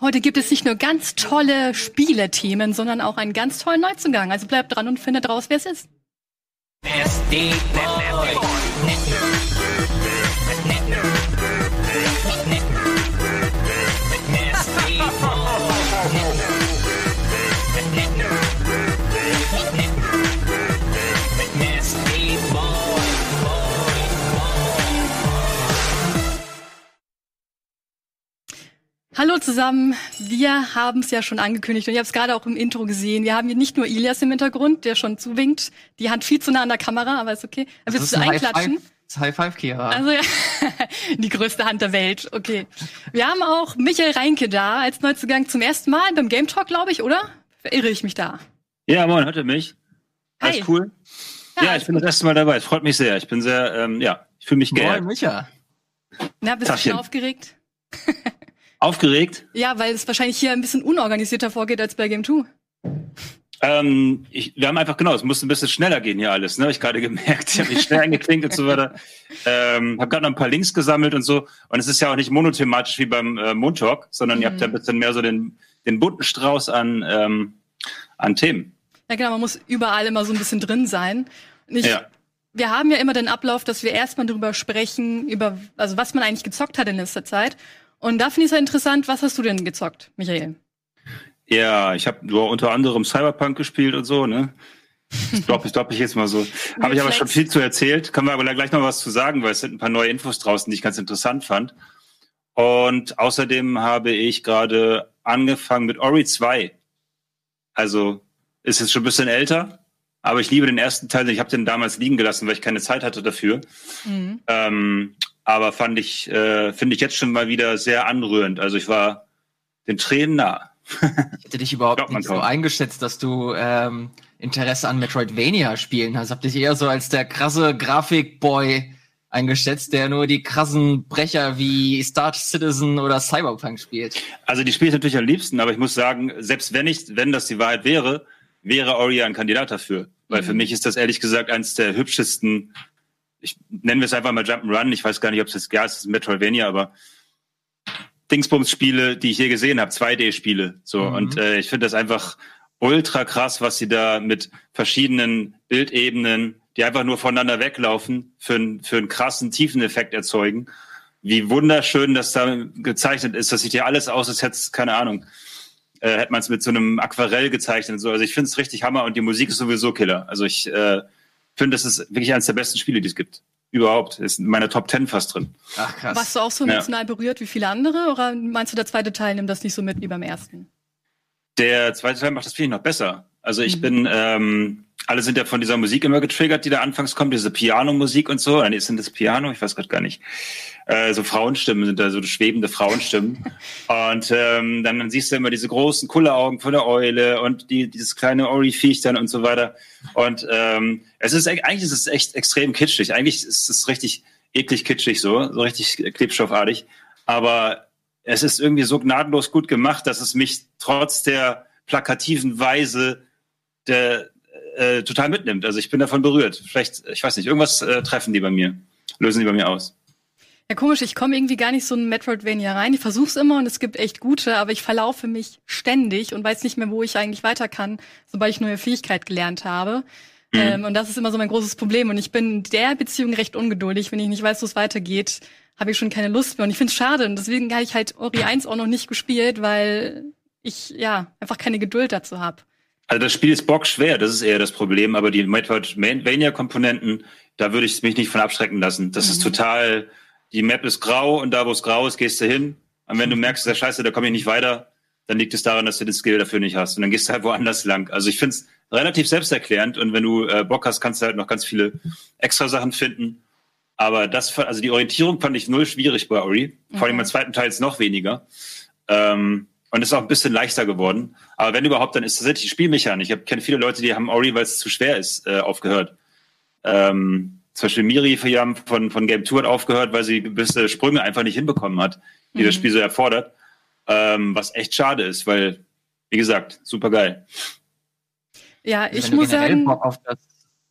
Heute gibt es nicht nur ganz tolle Spielethemen, sondern auch einen ganz tollen Neuzugang. Also bleibt dran und findet raus, wer es ist. Hallo zusammen, wir haben es ja schon angekündigt und ich habe es gerade auch im Intro gesehen. Wir haben hier nicht nur Ilias im Hintergrund, der schon zuwinkt. Die Hand viel zu nah an der Kamera, aber ist okay. Das Willst du einklatschen? High Five, Kira. Also ja, die größte Hand der Welt. Okay. Wir haben auch Michael Reinke da als Neuzugang zum ersten Mal beim Game Talk, glaube ich, oder? Verirre ich mich da? Ja, moin, hört ihr mich? Alles Hi. cool? Ja, ja ich bin cool. das erste Mal dabei. Es freut mich sehr. Ich bin sehr, ähm, ja, ich fühle mich geehrt. Moin, Micha. Na, bist Tachchen. du schon aufgeregt? Aufgeregt? Ja, weil es wahrscheinlich hier ein bisschen unorganisierter vorgeht als bei Game 2. Ähm, ich, wir haben einfach, genau, es muss ein bisschen schneller gehen hier alles, ne? Hab ich gerade gemerkt. Ich habe mich schnell eingeklinkt und so weiter. Ähm, habe gerade noch ein paar Links gesammelt und so. Und es ist ja auch nicht monothematisch wie beim äh, Moontalk, sondern mhm. ihr habt ja ein bisschen mehr so den, den bunten Strauß an, ähm, an Themen. Ja, genau, man muss überall immer so ein bisschen drin sein. Ich, ja. Wir haben ja immer den Ablauf, dass wir erstmal darüber sprechen, über, also was man eigentlich gezockt hat in letzter Zeit. Und da finde ich es ja interessant, was hast du denn gezockt, Michael? Ja, ich habe nur unter anderem Cyberpunk gespielt und so, ne? Ich glaube, ich glaube ich jetzt mal so. Habe ich aber schon viel zu erzählt. Können wir aber gleich noch was zu sagen, weil es sind ein paar neue Infos draußen, die ich ganz interessant fand. Und außerdem habe ich gerade angefangen mit Ori 2. Also ist jetzt schon ein bisschen älter, aber ich liebe den ersten Teil. Ich habe den damals liegen gelassen, weil ich keine Zeit hatte dafür. Mhm. Ähm, aber fand ich, äh, finde ich jetzt schon mal wieder sehr anrührend. Also ich war den Tränen nah. ich hätte dich überhaupt nicht so eingeschätzt, dass du ähm, Interesse an Metroidvania-Spielen hast. Hab dich eher so als der krasse Grafikboy eingeschätzt, der nur die krassen Brecher wie Star Citizen oder Cyberpunk spielt. Also die spiele ich natürlich am liebsten, aber ich muss sagen, selbst wenn ich, wenn das die Wahrheit wäre, wäre Ori ein Kandidat dafür. Weil mhm. für mich ist das ehrlich gesagt eines der hübschesten ich nenne es einfach mal Jump'n'Run. Ich weiß gar nicht, ob es jetzt, ja, es ist Metroidvania, aber Dingsbums-Spiele, die ich je gesehen habe, 2D-Spiele. So. Mhm. Und äh, ich finde das einfach ultra krass, was sie da mit verschiedenen Bildebenen, die einfach nur voneinander weglaufen, für, für einen krassen Tiefeneffekt erzeugen. Wie wunderschön das da gezeichnet ist. Das sieht ja alles aus, als hätte es, keine Ahnung, äh, hätte man es mit so einem Aquarell gezeichnet und so. Also ich finde es richtig Hammer und die Musik ist sowieso Killer. Also ich äh, finde, das ist wirklich eines der besten Spiele, die es gibt. Überhaupt. Ist in meiner Top Ten fast drin. Ach krass. Warst du auch so emotional ja. berührt wie viele andere oder meinst du, der zweite Teil nimmt das nicht so mit wie beim ersten? Der zweite Teil macht das finde ich noch besser. Also ich mhm. bin, ähm, alle sind ja von dieser Musik immer getriggert, die da anfangs kommt, diese Piano-Musik und so. Ist denn das Piano? Ich weiß gerade gar nicht. Äh, so Frauenstimmen sind da, so schwebende Frauenstimmen. und ähm, dann, dann siehst du immer diese großen Kulleraugen von der Eule und die, dieses kleine Ori-Viech dann und so weiter. Und ähm, es ist eigentlich ist es echt extrem kitschig. Eigentlich ist es richtig eklig kitschig so, so richtig klebstoffartig. Aber es ist irgendwie so gnadenlos gut gemacht, dass es mich trotz der plakativen Weise der, äh, total mitnimmt. Also ich bin davon berührt. Vielleicht, ich weiß nicht, irgendwas äh, treffen die bei mir, lösen die bei mir aus. Ja, komisch, ich komme irgendwie gar nicht so in Metroidvania rein. Ich versuch's immer und es gibt echt gute, aber ich verlaufe mich ständig und weiß nicht mehr, wo ich eigentlich weiter kann, sobald ich neue Fähigkeit gelernt habe. Mhm. Ähm, und das ist immer so mein großes Problem. Und ich bin in der Beziehung recht ungeduldig. Wenn ich nicht weiß, wo es weitergeht, habe ich schon keine Lust mehr. Und ich finde es schade. Und deswegen habe ich halt Ori 1 auch noch nicht gespielt, weil ich ja einfach keine Geduld dazu habe. Also das Spiel ist bockschwer, das ist eher das Problem, aber die Metroidvania-Komponenten, da würde ich mich nicht von abschrecken lassen. Das mhm. ist total, die Map ist grau und da, wo es grau ist, gehst du hin. Und wenn du merkst, der Scheiße, da komme ich nicht weiter, dann liegt es daran, dass du den Skill dafür nicht hast. Und dann gehst du halt woanders lang. Also ich finde es relativ selbsterklärend und wenn du äh, Bock hast, kannst du halt noch ganz viele extra Sachen finden. Aber das, also die Orientierung fand ich null schwierig bei Ori. Vor allem im zweiten Teil ist noch weniger. Ähm, und ist auch ein bisschen leichter geworden. Aber wenn überhaupt, dann ist tatsächlich die Spielmechanik. Ich kenne viele Leute, die haben Ori, weil es zu schwer ist, äh, aufgehört. Ähm, zum Beispiel Miri von, von Game 2 hat aufgehört, weil sie gewisse Sprünge einfach nicht hinbekommen hat, die mhm. das Spiel so erfordert. Ähm, was echt schade ist, weil, wie gesagt, super geil. Ja, also ich muss sagen.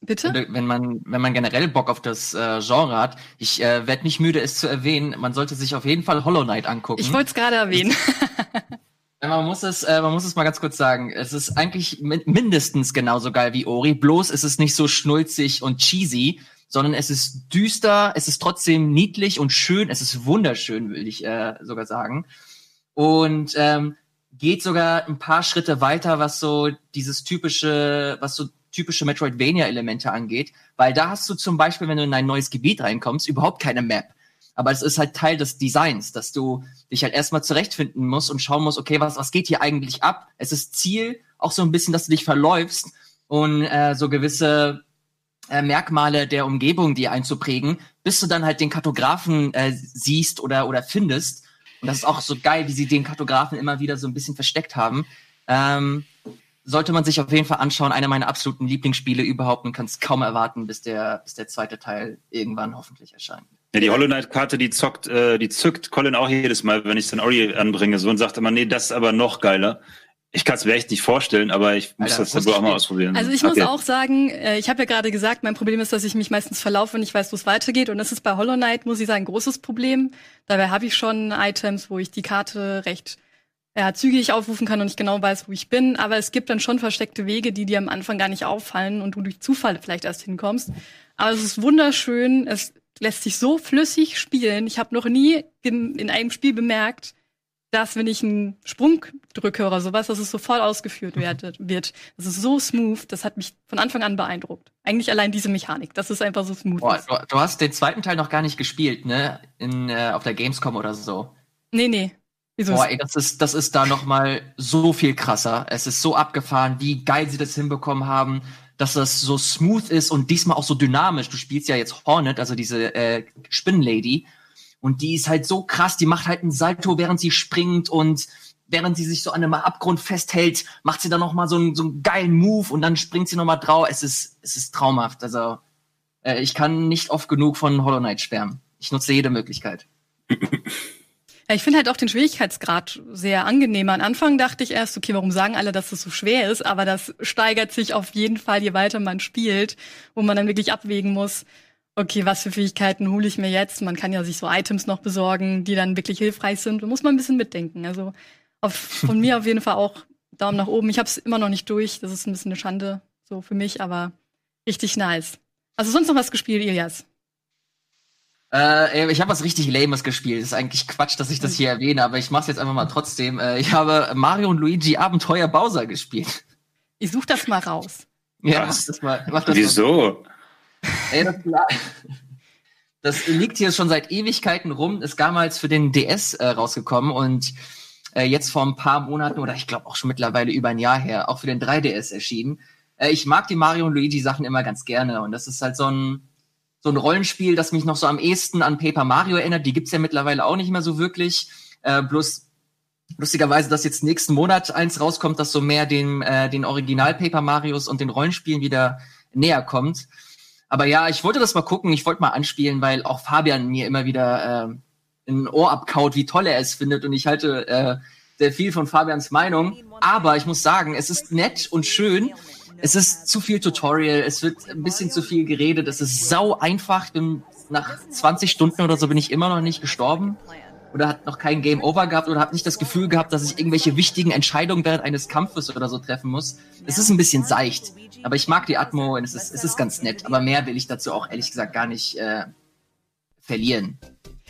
Bitte? Wenn man, wenn man generell Bock auf das äh, Genre hat, ich äh, werde nicht müde, es zu erwähnen, man sollte sich auf jeden Fall Hollow Knight angucken. Ich wollte es gerade erwähnen. Man muss es, äh, man muss es mal ganz kurz sagen. Es ist eigentlich min mindestens genauso geil wie Ori. Bloß ist es nicht so schnulzig und cheesy, sondern es ist düster, es ist trotzdem niedlich und schön. Es ist wunderschön, will ich äh, sogar sagen. Und ähm, geht sogar ein paar Schritte weiter, was so dieses typische, was so typische Metroidvania-Elemente angeht, weil da hast du zum Beispiel, wenn du in ein neues Gebiet reinkommst, überhaupt keine Map. Aber es ist halt Teil des Designs, dass du dich halt erstmal zurechtfinden musst und schauen musst, okay, was, was geht hier eigentlich ab? Es ist Ziel auch so ein bisschen, dass du dich verläufst und äh, so gewisse äh, Merkmale der Umgebung die einzuprägen, bis du dann halt den Kartografen äh, siehst oder, oder findest. Und das ist auch so geil, wie sie den Kartografen immer wieder so ein bisschen versteckt haben. Ähm, sollte man sich auf jeden Fall anschauen. Einer meiner absoluten Lieblingsspiele überhaupt und kann es kaum erwarten, bis der, bis der zweite Teil irgendwann hoffentlich erscheint. Ja, die Hollow Knight Karte, die zockt, äh, die zückt Colin auch jedes Mal, wenn ich dann Ori anbringe, so und sagt immer, nee, das ist aber noch geiler. Ich kann es mir echt nicht vorstellen, aber ich muss Alter, das dann wohl auch mal ausprobieren. Also ich okay. muss auch sagen, äh, ich habe ja gerade gesagt, mein Problem ist, dass ich mich meistens verlaufe und ich weiß, wo es weitergeht. Und das ist bei Hollow Knight, muss ich sagen, ein großes Problem. Dabei habe ich schon Items, wo ich die Karte recht ja, zügig aufrufen kann und ich genau weiß, wo ich bin. Aber es gibt dann schon versteckte Wege, die dir am Anfang gar nicht auffallen und du durch Zufall vielleicht erst hinkommst. Aber es ist wunderschön. Es lässt sich so flüssig spielen. Ich habe noch nie in, in einem Spiel bemerkt, dass wenn ich einen Sprung drücke oder sowas, dass es sofort ausgeführt mhm. wird. Das ist so smooth, das hat mich von Anfang an beeindruckt. Eigentlich allein diese Mechanik, das ist einfach so smooth. Boah, du, du, hast den zweiten Teil noch gar nicht gespielt, ne? In, äh, auf der Gamescom oder so. Nee, nee. Wieso Boah, ey, das ist, das ist da noch mal so viel krasser. Es ist so abgefahren, wie geil sie das hinbekommen haben, dass das so smooth ist und diesmal auch so dynamisch. Du spielst ja jetzt Hornet, also diese äh, Spinnenlady, und die ist halt so krass, die macht halt einen Salto, während sie springt und während sie sich so an einem Abgrund festhält, macht sie dann noch mal so einen, so einen geilen Move und dann springt sie noch mal drauf. Es ist, es ist traumhaft. Also äh, ich kann nicht oft genug von Hollow Knight schwärmen. Ich nutze jede Möglichkeit. Ja, ich finde halt auch den Schwierigkeitsgrad sehr angenehm. Am Anfang dachte ich erst, okay, warum sagen alle, dass das so schwer ist? Aber das steigert sich auf jeden Fall, je weiter man spielt, wo man dann wirklich abwägen muss, okay, was für Fähigkeiten hole ich mir jetzt? Man kann ja sich so Items noch besorgen, die dann wirklich hilfreich sind. Da muss man ein bisschen mitdenken. Also auf, von mir auf jeden Fall auch Daumen nach oben. Ich habe es immer noch nicht durch. Das ist ein bisschen eine Schande so für mich, aber richtig nice. Also sonst noch was gespielt, Ilias? Äh, ich habe was richtig Lames gespielt. Das ist eigentlich Quatsch, dass ich das hier erwähne, aber ich mache es jetzt einfach mal trotzdem. Äh, ich habe Mario und Luigi Abenteuer Bowser gespielt. Ich such das mal raus. Ja, mach das mal. Mach das Wieso? Mal. Ey, das, das, liegt hier schon seit Ewigkeiten rum. Ist damals für den DS äh, rausgekommen und äh, jetzt vor ein paar Monaten oder ich glaube auch schon mittlerweile über ein Jahr her auch für den 3DS erschienen. Äh, ich mag die Mario und Luigi Sachen immer ganz gerne und das ist halt so ein so ein Rollenspiel, das mich noch so am ehesten an Paper Mario erinnert. Die gibt's ja mittlerweile auch nicht mehr so wirklich. Äh, bloß lustigerweise, dass jetzt nächsten Monat eins rauskommt, das so mehr den, äh, den Original Paper Marios und den Rollenspielen wieder näher kommt. Aber ja, ich wollte das mal gucken, ich wollte mal anspielen, weil auch Fabian mir immer wieder äh, ein Ohr abkaut, wie toll er es findet. Und ich halte äh, sehr viel von Fabians Meinung. Aber ich muss sagen, es ist nett und schön. Es ist zu viel Tutorial, es wird ein bisschen zu viel geredet, es ist sau einfach. Bin nach 20 Stunden oder so bin ich immer noch nicht gestorben oder hat noch kein Game Over gehabt oder habe nicht das Gefühl gehabt, dass ich irgendwelche wichtigen Entscheidungen während eines Kampfes oder so treffen muss. Es ist ein bisschen seicht, aber ich mag die Atmo und es ist, es ist ganz nett. Aber mehr will ich dazu auch ehrlich gesagt gar nicht äh, verlieren.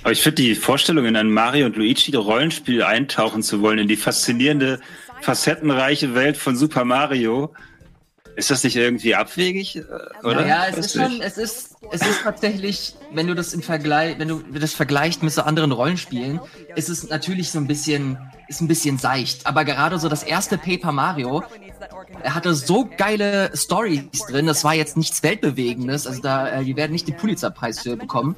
Aber ich finde die Vorstellung, in ein Mario und Luigi Rollenspiel eintauchen zu wollen, in die faszinierende, facettenreiche Welt von Super Mario, ist das nicht irgendwie abwegig, äh, oder? Ja, es ist schon, es ist, es ist tatsächlich, wenn du das im Vergleich, wenn du das vergleichst mit so anderen Rollenspielen, ist es natürlich so ein bisschen, ist ein bisschen seicht. Aber gerade so das erste Paper Mario, er hatte so geile Stories drin. Das war jetzt nichts Weltbewegendes. Also da, äh, die werden nicht den Pulitzerpreis für bekommen.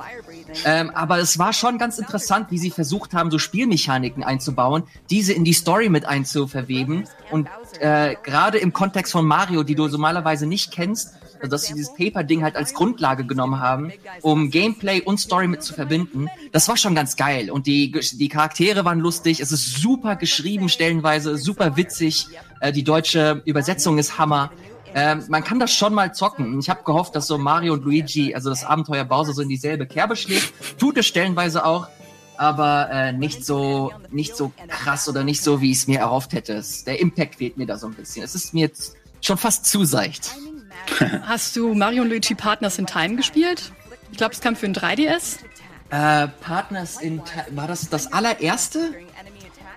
Ähm, aber es war schon ganz interessant, wie sie versucht haben, so Spielmechaniken einzubauen, diese in die Story mit einzuverweben. Und äh, gerade im Kontext von Mario, die du normalerweise nicht kennst, also dass sie dieses Paper-Ding halt als Grundlage genommen haben, um Gameplay und Story mit zu verbinden. Das war schon ganz geil. Und die, die Charaktere waren lustig. Es ist super geschrieben, stellenweise, super witzig. Äh, die deutsche Übersetzung ist Hammer. Ähm, man kann das schon mal zocken. Ich habe gehofft, dass so Mario und Luigi, also das Abenteuer Bowser, so in dieselbe Kerbe schlägt. Tut es stellenweise auch. aber äh, nicht so nicht so krass oder nicht so, wie ich es mir erhofft hätte. Der Impact fehlt mir da so ein bisschen. Es ist mir jetzt schon fast zu seicht. Hast du Mario und Luigi Partners in Time gespielt? Ich glaube, es kam für ein 3DS. Äh, Partners in Time, war das das allererste?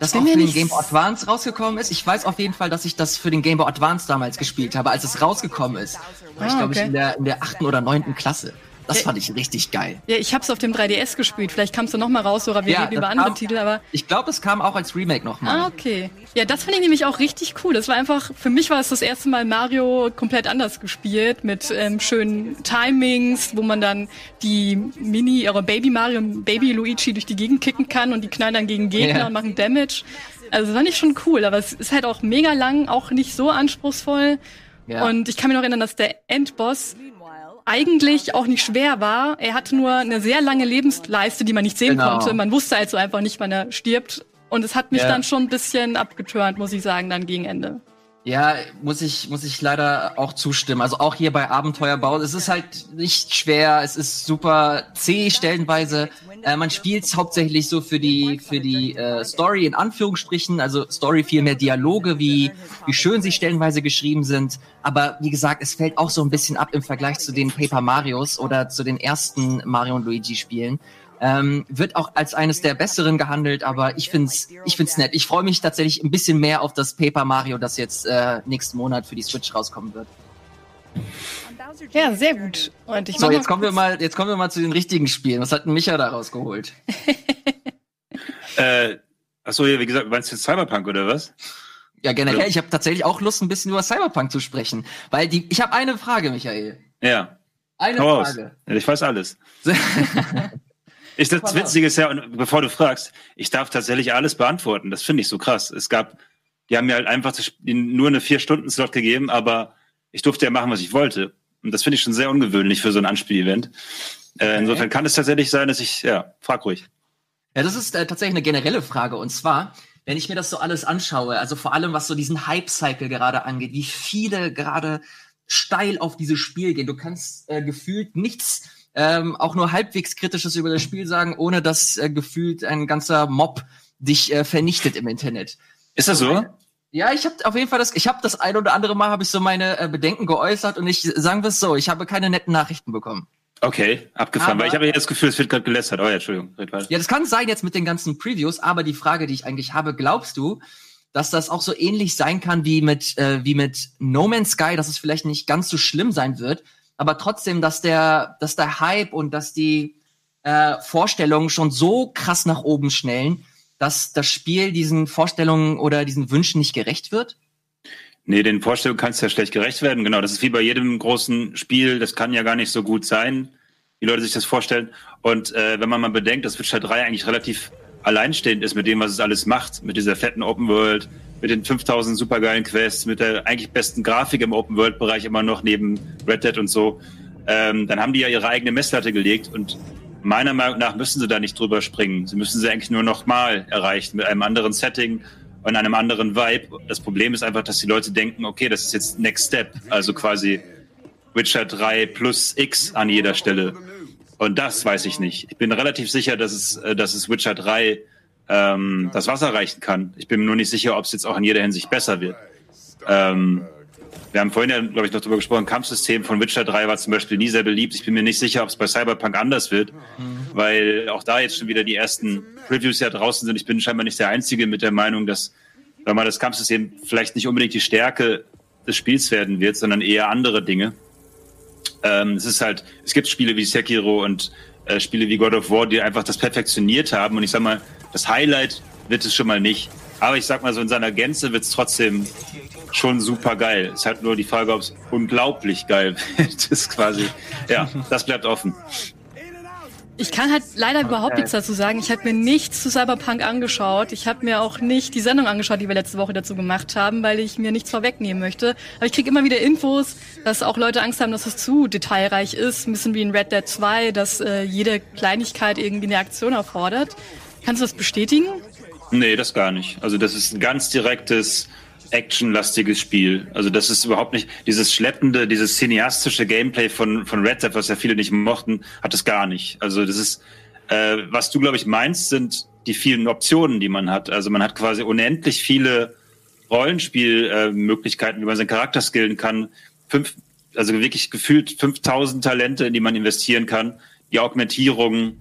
Das auch für den Game Boy Advance rausgekommen ist. Ich weiß auf jeden Fall, dass ich das für den Game Boy Advance damals gespielt habe, als es rausgekommen ist. War ah, ich, glaube okay. ich, in der, in der achten oder neunten Klasse. Das fand ich richtig geil. Ja, ich hab's auf dem 3DS gespielt. Vielleicht kamst du noch mal raus, oder wir ja, reden über andere kam, Titel, aber. Ich glaube, es kam auch als Remake noch mal. Ah, okay. Ja, das fand ich nämlich auch richtig cool. Das war einfach, für mich war es das erste Mal Mario komplett anders gespielt, mit ähm, schönen Timings, wo man dann die Mini, oder Baby Mario und Baby Luigi durch die Gegend kicken kann und die knallen dann gegen Gegner ja. und machen Damage. Also das fand ich schon cool, aber es ist halt auch mega lang, auch nicht so anspruchsvoll. Ja. Und ich kann mich noch erinnern, dass der Endboss eigentlich auch nicht schwer war. Er hatte nur eine sehr lange Lebensleiste, die man nicht sehen genau. konnte. Man wusste also einfach nicht, wann er stirbt. Und es hat mich ja. dann schon ein bisschen abgeturnt, muss ich sagen, dann gegen Ende. Ja, muss ich, muss ich leider auch zustimmen. Also auch hier bei Abenteuerbau, es ist halt nicht schwer, es ist super zäh stellenweise. Äh, man spielt hauptsächlich so für die, für die äh, Story in Anführungsstrichen, also Story viel mehr Dialoge, wie, wie schön sie stellenweise geschrieben sind. Aber wie gesagt, es fällt auch so ein bisschen ab im Vergleich zu den Paper Marios oder zu den ersten Mario und Luigi Spielen. Ähm, wird auch als eines der besseren gehandelt, aber ich find's, ich find's nett. Ich freue mich tatsächlich ein bisschen mehr auf das Paper Mario, das jetzt äh, nächsten Monat für die Switch rauskommen wird. Ja, sehr gut. Und ich so, jetzt kommen wir mal, jetzt kommen wir mal zu den richtigen Spielen. Was hat denn Micha da rausgeholt? äh, achso, ja, wie gesagt, meinst du Cyberpunk oder was? Ja, generell, ich habe tatsächlich auch Lust, ein bisschen über Cyberpunk zu sprechen. Weil die, ich habe eine Frage, Michael. Ja. Eine Frage. Ja, ich weiß alles. Ich, das Witzige ist ja, und bevor du fragst, ich darf tatsächlich alles beantworten. Das finde ich so krass. Es gab, die haben mir halt einfach nur eine Vier-Stunden-Slot gegeben, aber ich durfte ja machen, was ich wollte. Und das finde ich schon sehr ungewöhnlich für so ein Anspiel-Event. Äh, okay. insofern kann es tatsächlich sein, dass ich, ja, frag ruhig. Ja, das ist äh, tatsächlich eine generelle Frage. Und zwar, wenn ich mir das so alles anschaue, also vor allem was so diesen Hype-Cycle gerade angeht, wie viele gerade steil auf dieses Spiel gehen. Du kannst äh, gefühlt nichts ähm, auch nur halbwegs Kritisches über das Spiel sagen, ohne dass äh, gefühlt ein ganzer Mob dich äh, vernichtet im Internet. Ist das so? Ja, ich habe auf jeden Fall das, ich habe das ein oder andere Mal habe ich so meine äh, Bedenken geäußert und ich sagen wir es so, ich habe keine netten Nachrichten bekommen. Okay, abgefahren, aber, weil ich habe ja das Gefühl, es wird gerade gelästert. Oh ja, Entschuldigung. Ja, das kann sein jetzt mit den ganzen Previews, aber die Frage, die ich eigentlich habe, glaubst du, dass das auch so ähnlich sein kann wie mit äh, wie mit No Man's Sky, dass es vielleicht nicht ganz so schlimm sein wird, aber trotzdem, dass der, dass der Hype und dass die äh, Vorstellungen schon so krass nach oben schnellen, dass das Spiel diesen Vorstellungen oder diesen Wünschen nicht gerecht wird? Nee, den Vorstellungen kann es ja schlecht gerecht werden. Genau, das ist wie bei jedem großen Spiel. Das kann ja gar nicht so gut sein, wie Leute sich das vorstellen. Und äh, wenn man mal bedenkt, dass Witcher 3 eigentlich relativ alleinstehend ist mit dem, was es alles macht, mit dieser fetten Open World, mit den 5000 supergeilen Quests, mit der eigentlich besten Grafik im Open World Bereich immer noch neben Red Dead und so, ähm, dann haben die ja ihre eigene Messlatte gelegt und meiner Meinung nach müssen sie da nicht drüber springen. Sie müssen sie eigentlich nur noch mal erreichen mit einem anderen Setting und einem anderen Vibe. Das Problem ist einfach, dass die Leute denken, okay, das ist jetzt Next Step, also quasi Witcher 3 plus X an jeder Stelle. Und das weiß ich nicht. Ich bin relativ sicher, dass es, äh, dass es Witcher 3 ähm, das Wasser reichen kann. Ich bin mir nur nicht sicher, ob es jetzt auch in jeder Hinsicht besser wird. Ähm, wir haben vorhin ja, glaube ich, noch darüber gesprochen, Kampfsystem von Witcher 3 war zum Beispiel nie sehr beliebt. Ich bin mir nicht sicher, ob es bei Cyberpunk anders wird, mhm. weil auch da jetzt schon wieder die ersten Previews ja draußen sind. Ich bin scheinbar nicht der Einzige mit der Meinung, dass wenn man das Kampfsystem vielleicht nicht unbedingt die Stärke des Spiels werden wird, sondern eher andere Dinge. Ähm, es ist halt, es gibt Spiele wie Sekiro und äh, Spiele wie God of War, die einfach das perfektioniert haben. Und ich sag mal, das Highlight wird es schon mal nicht. Aber ich sag mal so, in seiner Gänze wird es trotzdem schon super geil. Es ist halt nur die Frage, ob es unglaublich geil wird. Das ist quasi, ja, das bleibt offen. Ich kann halt leider okay. überhaupt nichts dazu sagen. Ich habe mir nichts zu Cyberpunk angeschaut. Ich habe mir auch nicht die Sendung angeschaut, die wir letzte Woche dazu gemacht haben, weil ich mir nichts vorwegnehmen möchte. Aber ich kriege immer wieder Infos, dass auch Leute Angst haben, dass es zu detailreich ist. Ein bisschen wie in Red Dead 2, dass äh, jede Kleinigkeit irgendwie eine Aktion erfordert. Kannst du das bestätigen? Nee, das gar nicht. Also das ist ein ganz direktes, actionlastiges Spiel. Also das ist überhaupt nicht, dieses schleppende, dieses cineastische Gameplay von, von Red Dead, was ja viele nicht mochten, hat es gar nicht. Also das ist Äh, was du, glaube ich, meinst, sind die vielen Optionen, die man hat. Also man hat quasi unendlich viele Rollenspielmöglichkeiten, äh, wie man seinen Charakter skillen kann. Fünf, also wirklich gefühlt 5000 Talente, in die man investieren kann. Die Augmentierung,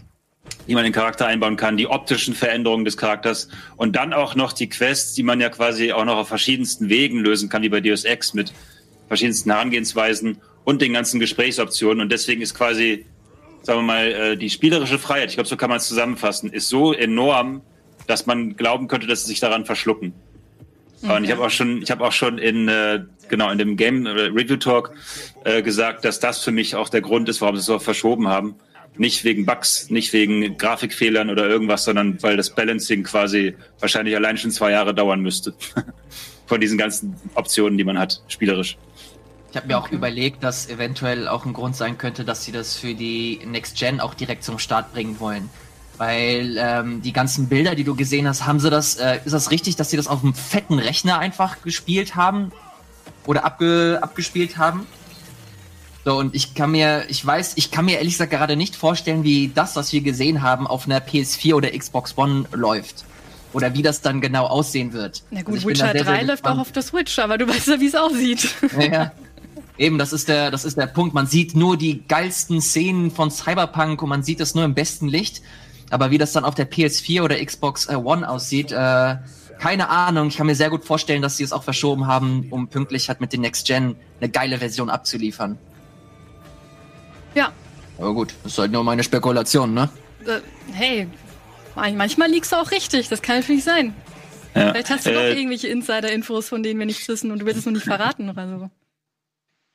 die man in den Charakter einbauen kann, die optischen Veränderungen des Charakters und dann auch noch die Quests, die man ja quasi auch noch auf verschiedensten Wegen lösen kann, wie bei Deus Ex mit verschiedensten Herangehensweisen und den ganzen Gesprächsoptionen. Und deswegen ist quasi, sagen wir mal, äh, die spielerische Freiheit, ich glaube, so kann man es zusammenfassen, ist so enorm, dass man glauben könnte, dass sie sich daran verschlucken. Okay. Und ich habe auch schon, ich habe auch schon in äh, genau in dem Game Review Talk äh, gesagt, dass das für mich auch der Grund ist, warum sie es so verschoben haben nicht wegen Bugs, nicht wegen Grafikfehlern oder irgendwas, sondern weil das Balancing quasi wahrscheinlich allein schon zwei Jahre dauern müsste. Von diesen ganzen Optionen, die man hat, spielerisch. Ich habe mir auch überlegt, dass eventuell auch ein Grund sein könnte, dass sie das für die Next Gen auch direkt zum Start bringen wollen. Weil ähm, die ganzen Bilder, die du gesehen hast, haben sie das, äh, ist das richtig, dass sie das auf einem fetten Rechner einfach gespielt haben? Oder abge, abgespielt haben? So, und ich kann mir, ich weiß, ich kann mir ehrlich gesagt gerade nicht vorstellen, wie das, was wir gesehen haben, auf einer PS4 oder Xbox One läuft. Oder wie das dann genau aussehen wird. Na gut, also Witcher sehr, 3 sehr läuft auch auf der Switch, aber du weißt ja, wie es aussieht. Ja, Eben, das ist der, das ist der Punkt. Man sieht nur die geilsten Szenen von Cyberpunk und man sieht das nur im besten Licht. Aber wie das dann auf der PS4 oder Xbox äh, One aussieht, äh, keine Ahnung. Ich kann mir sehr gut vorstellen, dass sie es auch verschoben haben, um pünktlich halt mit den Next Gen eine geile Version abzuliefern. Ja. Aber gut, das ist halt nur meine Spekulation, ne? Äh, hey, manchmal liegst du auch richtig, das kann natürlich sein. Ja. Vielleicht hast du äh, doch irgendwelche Insider-Infos, von denen wir nichts wissen und du willst es nur nicht verraten oder so.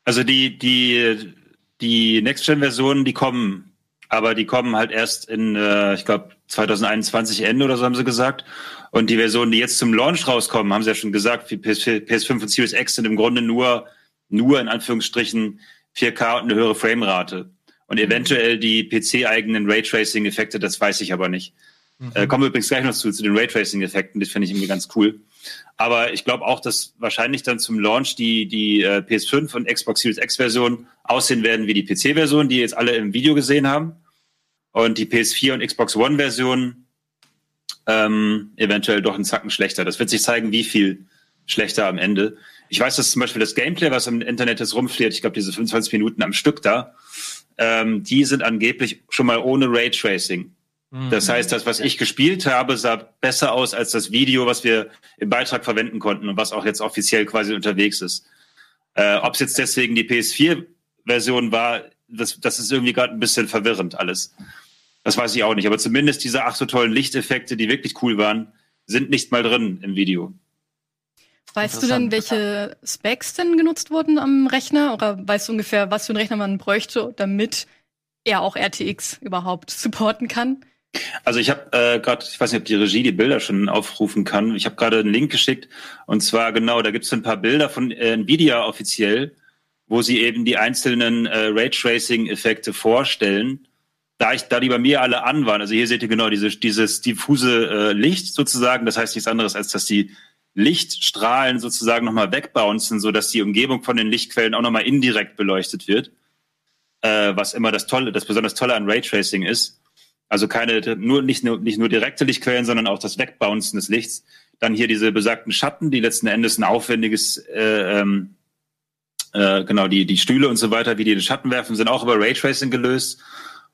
Also die, die, die Next-Gen-Versionen, die kommen, aber die kommen halt erst in, äh, ich glaube, 2021 Ende oder so haben sie gesagt. Und die Versionen, die jetzt zum Launch rauskommen, haben sie ja schon gesagt, wie PS4, PS5 und Series X sind im Grunde nur, nur in Anführungsstrichen 4K und eine höhere Framerate. Und eventuell die PC-eigenen Raytracing-Effekte, das weiß ich aber nicht. Mhm. Äh, kommen wir übrigens gleich noch zu, zu den Raytracing-Effekten, das finde ich irgendwie ganz cool. Aber ich glaube auch, dass wahrscheinlich dann zum Launch die, die äh, PS5 und Xbox Series X-Version aussehen werden wie die PC-Version, die jetzt alle im Video gesehen haben. Und die PS4 und Xbox One-Version ähm, eventuell doch einen Zacken schlechter. Das wird sich zeigen, wie viel schlechter am Ende. Ich weiß, dass zum Beispiel das Gameplay, was im Internet jetzt rumfliegt, ich glaube, diese 25 Minuten am Stück da, ähm, die sind angeblich schon mal ohne Raytracing. Mhm. Das heißt, das, was ich gespielt habe, sah besser aus als das Video, was wir im Beitrag verwenden konnten und was auch jetzt offiziell quasi unterwegs ist. Äh, Ob es jetzt deswegen die PS4-Version war, das, das ist irgendwie gerade ein bisschen verwirrend alles. Das weiß ich auch nicht. Aber zumindest diese ach so tollen Lichteffekte, die wirklich cool waren, sind nicht mal drin im Video. Weißt du denn, welche Specs denn genutzt wurden am Rechner? Oder weißt du ungefähr, was für einen Rechner man bräuchte, damit er auch RTX überhaupt supporten kann? Also ich habe äh, gerade, ich weiß nicht, ob die Regie die Bilder schon aufrufen kann. Ich habe gerade einen Link geschickt und zwar genau, da gibt es ein paar Bilder von äh, Nvidia offiziell, wo sie eben die einzelnen äh, Raytracing-Effekte vorstellen. Da ich, da die bei mir alle an waren, also hier seht ihr genau diese, dieses diffuse äh, Licht sozusagen, das heißt nichts anderes, als dass die Lichtstrahlen sozusagen nochmal wegbouncen, so dass die Umgebung von den Lichtquellen auch nochmal indirekt beleuchtet wird. Äh, was immer das Tolle, das besonders Tolle an Raytracing ist. Also keine, nur, nicht nur, nicht nur direkte Lichtquellen, sondern auch das Wegbouncen des Lichts. Dann hier diese besagten Schatten, die letzten Endes ein aufwendiges, äh, ähm, äh, genau, die, die Stühle und so weiter, wie die den Schatten werfen, sind auch über Raytracing gelöst.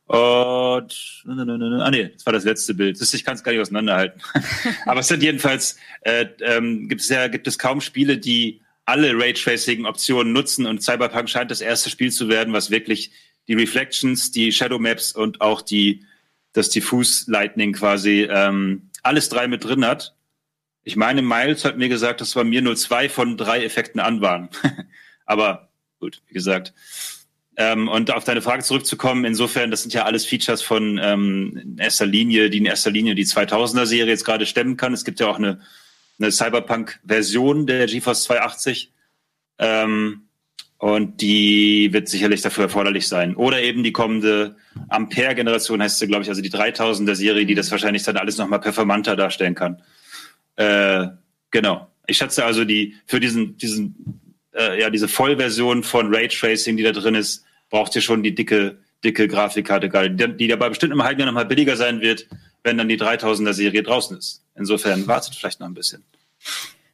Und ah nee, das war das letzte Bild. Das, ich kann es gar nicht auseinanderhalten. Aber es sind jedenfalls äh, ähm, gibt es ja gibt es kaum Spiele, die alle Raytracing-Optionen nutzen und Cyberpunk scheint das erste Spiel zu werden, was wirklich die Reflections, die Shadow Maps und auch die das Diffuse Lightning quasi ähm, alles drei mit drin hat. Ich meine, Miles hat mir gesagt, dass bei mir nur zwei von drei Effekten an waren. Aber gut, wie gesagt. Ähm, und auf deine Frage zurückzukommen, insofern, das sind ja alles Features von ähm, in erster Linie, die in erster Linie die 2000er Serie jetzt gerade stemmen kann. Es gibt ja auch eine, eine Cyberpunk-Version der GeForce 280. Ähm, und die wird sicherlich dafür erforderlich sein. Oder eben die kommende Ampere-Generation heißt sie, glaube ich, also die 3000er Serie, die das wahrscheinlich dann alles nochmal performanter darstellen kann. Äh, genau. Ich schätze also die, für diesen, diesen äh, ja, diese Vollversion von Raytracing, die da drin ist, braucht ihr schon die dicke, dicke Grafikkarte die, die dabei bestimmt im halben Jahr nochmal billiger sein wird, wenn dann die 3000er Serie draußen ist. Insofern wartet vielleicht noch ein bisschen.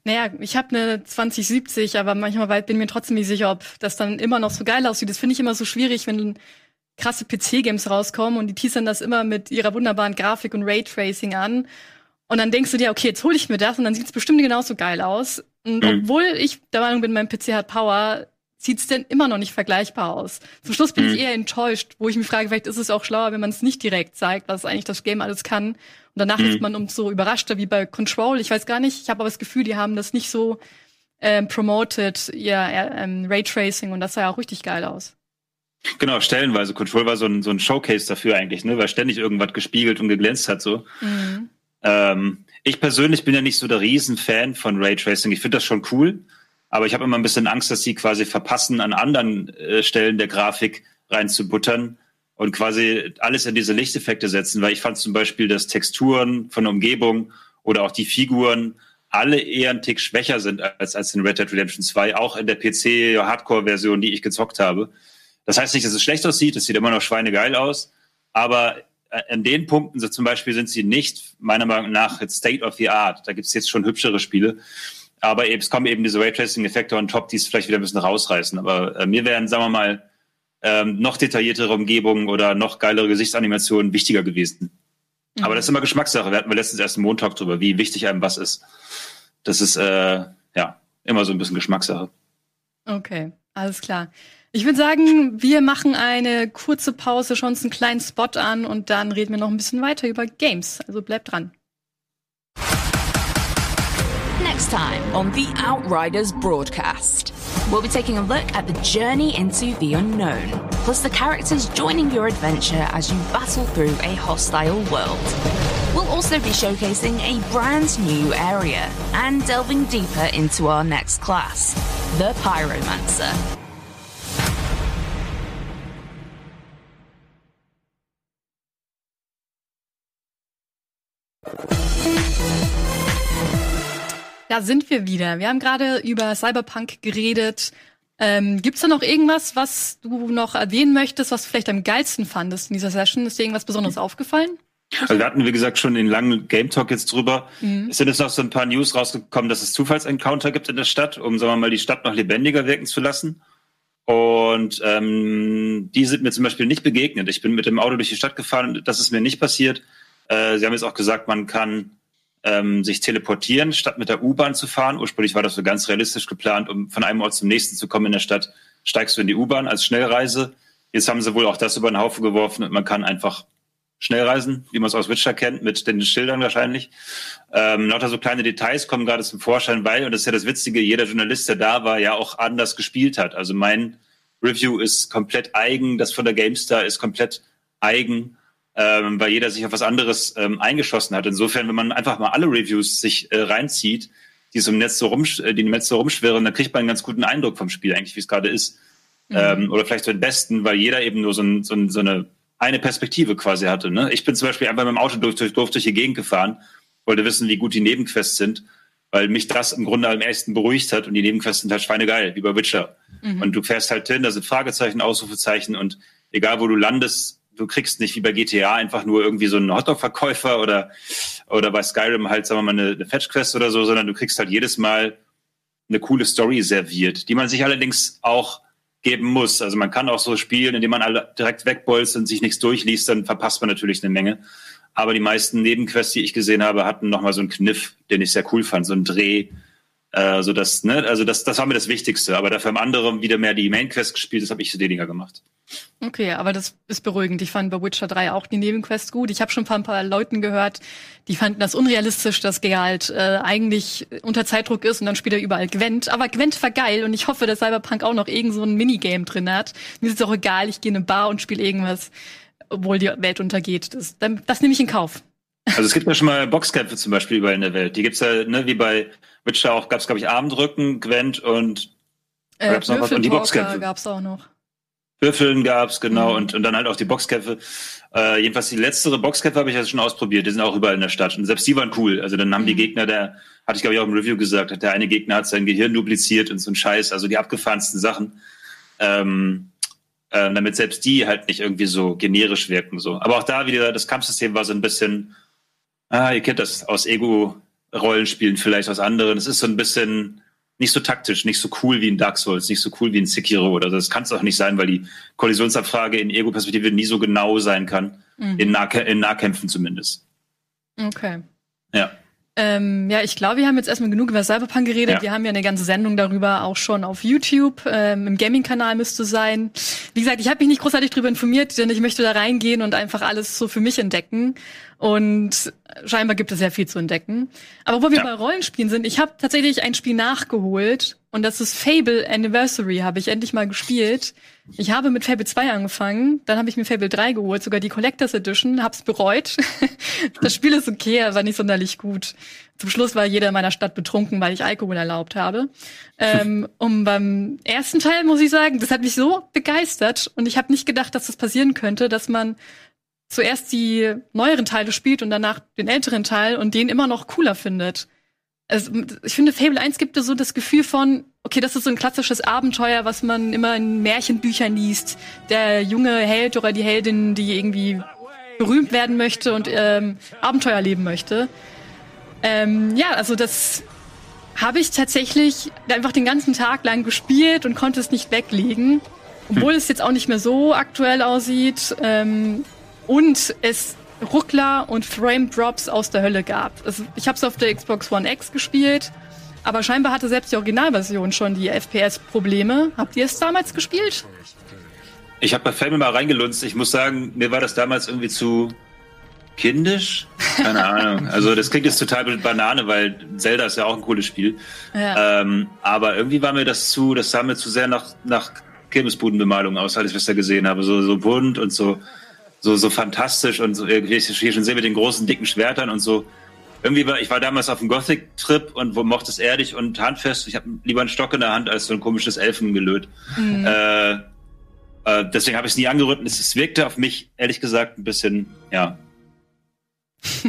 Naja, ich habe eine 2070, aber manchmal bin mir trotzdem nicht sicher, ob das dann immer noch so geil aussieht. Das finde ich immer so schwierig, wenn krasse PC-Games rauskommen und die teasern das immer mit ihrer wunderbaren Grafik und Raytracing an. Und dann denkst du dir, okay, jetzt hole ich mir das und dann sieht es bestimmt genauso geil aus. Und mhm. obwohl ich der Meinung bin, mein PC hat Power, sieht's denn immer noch nicht vergleichbar aus. Zum Schluss bin mhm. ich eher enttäuscht, wo ich mich frage, vielleicht ist es auch schlauer, wenn man es nicht direkt zeigt, was eigentlich das Game alles kann. Und danach mhm. ist man umso überraschter wie bei Control. Ich weiß gar nicht, ich habe aber das Gefühl, die haben das nicht so ähm, promoted, ihr ähm, Raytracing und das sah ja auch richtig geil aus. Genau, stellenweise. Control war so ein, so ein Showcase dafür eigentlich, ne, weil ständig irgendwas gespiegelt und geglänzt hat so. Mhm. Ähm, ich persönlich bin ja nicht so der Riesenfan von Raytracing. Ich finde das schon cool, aber ich habe immer ein bisschen Angst, dass sie quasi verpassen, an anderen äh, Stellen der Grafik reinzubuttern und quasi alles in diese Lichteffekte setzen, weil ich fand zum Beispiel, dass Texturen von der Umgebung oder auch die Figuren alle eher ein Tick schwächer sind als, als in Red Dead Redemption 2, auch in der PC-Hardcore-Version, die ich gezockt habe. Das heißt nicht, dass es schlecht aussieht, es sieht immer noch schweinegeil aus, aber an den Punkten, so zum Beispiel, sind sie nicht, meiner Meinung nach, jetzt State of the Art. Da gibt es jetzt schon hübschere Spiele. Aber eben, es kommen eben diese Raytracing-Effekte on top, die es vielleicht wieder ein bisschen rausreißen. Aber äh, mir wären, sagen wir mal, ähm, noch detailliertere Umgebungen oder noch geilere Gesichtsanimationen wichtiger gewesen. Mhm. Aber das ist immer Geschmackssache. Wir hatten wir letztens erst einen Montag drüber, wie wichtig einem was ist. Das ist, äh, ja, immer so ein bisschen Geschmackssache. Okay, alles klar. Ich würde sagen, wir machen eine kurze Pause, schauen uns einen kleinen Spot an und dann reden wir noch ein bisschen weiter über Games. Also bleibt dran. Next time on the Outriders broadcast. We'll be taking a look at the journey into the unknown, plus the characters joining your adventure as you battle through a hostile world. We'll also be showcasing a brand new area and delving deeper into our next class, the Pyromancer. Da sind wir wieder. Wir haben gerade über Cyberpunk geredet. Ähm, Gibt es da noch irgendwas, was du noch erwähnen möchtest, was du vielleicht am geilsten fandest in dieser Session? Ist dir irgendwas Besonderes aufgefallen? Also wir hatten, wie gesagt, schon den langen Game Talk jetzt drüber. Mhm. Es sind jetzt noch so ein paar News rausgekommen, dass es Zufallsencounter gibt in der Stadt, um, sagen wir mal, die Stadt noch lebendiger wirken zu lassen. Und ähm, die sind mir zum Beispiel nicht begegnet. Ich bin mit dem Auto durch die Stadt gefahren, das ist mir nicht passiert. Äh, Sie haben jetzt auch gesagt, man kann ähm, sich teleportieren, statt mit der U-Bahn zu fahren. Ursprünglich war das so ganz realistisch geplant, um von einem Ort zum nächsten zu kommen in der Stadt, steigst du in die U-Bahn als Schnellreise. Jetzt haben sie wohl auch das über den Haufen geworfen und man kann einfach schnell reisen, wie man es aus Witcher kennt, mit den Schildern wahrscheinlich. Ähm, lauter so kleine Details kommen gerade zum Vorschein, weil, und das ist ja das Witzige, jeder Journalist, der da war, ja auch anders gespielt hat. Also mein Review ist komplett eigen, das von der GameStar ist komplett eigen ähm, weil jeder sich auf was anderes ähm, eingeschossen hat. Insofern, wenn man einfach mal alle Reviews sich äh, reinzieht, die so im Netz so, rum, äh, die im Netz so rumschwirren, dann kriegt man einen ganz guten Eindruck vom Spiel eigentlich, wie es gerade ist. Mhm. Ähm, oder vielleicht so den besten, weil jeder eben nur so, ein, so, ein, so eine eine Perspektive quasi hatte. Ne? Ich bin zum Beispiel einfach mit dem Auto durch, durch, durch, durch die Gegend gefahren, wollte wissen, wie gut die Nebenquests sind, weil mich das im Grunde am ersten beruhigt hat und die Nebenquests sind halt schweinegeil, wie bei Witcher. Mhm. Und du fährst halt hin, da sind Fragezeichen, Ausrufezeichen und egal wo du landest, du kriegst nicht wie bei GTA einfach nur irgendwie so einen Hotdog-Verkäufer oder, oder bei Skyrim halt, sagen wir mal, eine, eine Fetch-Quest oder so, sondern du kriegst halt jedes Mal eine coole Story serviert, die man sich allerdings auch geben muss. Also man kann auch so spielen, indem man alle direkt wegbolzt und sich nichts durchliest, dann verpasst man natürlich eine Menge. Aber die meisten Nebenquests, die ich gesehen habe, hatten nochmal so einen Kniff, den ich sehr cool fand, so einen Dreh, äh, so das, ne, also das, das war mir das Wichtigste. Aber dafür haben andere wieder mehr die Main Quest gespielt, das habe ich weniger gemacht. Okay, aber das ist beruhigend. Ich fand bei Witcher 3 auch die Nebenquests gut. Ich habe schon ein paar Leuten gehört, die fanden das unrealistisch, dass Geralt äh, eigentlich unter Zeitdruck ist und dann spielt er überall Gwent. Aber Gwent war geil und ich hoffe, dass Cyberpunk auch noch irgend so ein Minigame drin hat. Mir ist es auch egal, ich gehe in eine Bar und spiele irgendwas, obwohl die Welt untergeht. Das, das nehme ich in Kauf. Also es gibt ja schon mal Boxkämpfe zum Beispiel überall in der Welt. Die gibt's ja, ne, wie bei Witcher auch, gab's glaube ich Armdrücken, Gwent und äh, gab's noch was? Und die Boxkämpfe gab's auch noch. Würfeln gab's genau, mhm. und, und dann halt auch die Boxkämpfe. Äh, jedenfalls die letztere Boxkämpfe habe ich ja schon ausprobiert. Die sind auch überall in der Stadt. Und selbst die waren cool. Also dann haben mhm. die Gegner, der, hatte ich glaube ich auch im Review gesagt, hat der eine Gegner hat sein Gehirn dupliziert und so ein Scheiß, also die abgefahrensten Sachen. Ähm, äh, damit selbst die halt nicht irgendwie so generisch wirken. So. Aber auch da wieder, das Kampfsystem war so ein bisschen, ah, ihr kennt das aus Ego-Rollenspielen vielleicht aus anderen. Es ist so ein bisschen nicht so taktisch, nicht so cool wie in Dark Souls, nicht so cool wie in Sekiro oder das kann es auch nicht sein, weil die Kollisionsabfrage in Ego-Perspektive nie so genau sein kann, mhm. in, nah in Nahkämpfen zumindest. Okay. Ja. Ähm, ja, ich glaube, wir haben jetzt erstmal genug über Cyberpunk geredet. Ja. Wir haben ja eine ganze Sendung darüber auch schon auf YouTube. Ähm, Im Gaming-Kanal müsste sein. Wie gesagt, ich habe mich nicht großartig darüber informiert, denn ich möchte da reingehen und einfach alles so für mich entdecken. Und scheinbar gibt es sehr viel zu entdecken. Aber wo wir ja. bei Rollenspielen sind, ich habe tatsächlich ein Spiel nachgeholt und das ist Fable Anniversary, habe ich endlich mal gespielt. Ich habe mit Fable 2 angefangen, dann habe ich mir Fable 3 geholt, sogar die Collectors Edition, hab's bereut. das Spiel ist okay, aber nicht sonderlich gut. Zum Schluss war jeder in meiner Stadt betrunken, weil ich Alkohol erlaubt habe. Ähm, und beim ersten Teil muss ich sagen, das hat mich so begeistert und ich habe nicht gedacht, dass das passieren könnte, dass man zuerst die neueren Teile spielt und danach den älteren Teil und den immer noch cooler findet. Also, ich finde, Fable 1 gibt so das Gefühl von, okay, das ist so ein klassisches Abenteuer, was man immer in Märchenbüchern liest. Der junge Held oder die Heldin, die irgendwie berühmt werden möchte und ähm, Abenteuer leben möchte. Ähm, ja, also das habe ich tatsächlich einfach den ganzen Tag lang gespielt und konnte es nicht weglegen. Obwohl es jetzt auch nicht mehr so aktuell aussieht. Ähm, und es Ruckler und Frame Drops aus der Hölle gab. Also ich habe es auf der Xbox One X gespielt, aber scheinbar hatte selbst die Originalversion schon die FPS-Probleme. Habt ihr es damals gespielt? Ich habe bei Fable mal reingelunzt. Ich muss sagen, mir war das damals irgendwie zu kindisch. Keine Ahnung. Also das klingt jetzt total Banane, weil Zelda ist ja auch ein cooles Spiel. Ja. Ähm, aber irgendwie war mir das zu, das sah mir zu sehr nach, nach Kirmesbudenbemalung aus, als ich das da gesehen habe. So, so bunt und so so, so fantastisch und so, hier schon sehe, mit den großen, dicken Schwertern und so. Irgendwie war, ich war damals auf einem Gothic-Trip und wo mochte es erdig und handfest. Ich habe lieber einen Stock in der Hand als so ein komisches Elfengelöt. Mhm. Äh, äh, deswegen habe ich es nie angerührt. Es, es wirkte auf mich, ehrlich gesagt, ein bisschen, ja,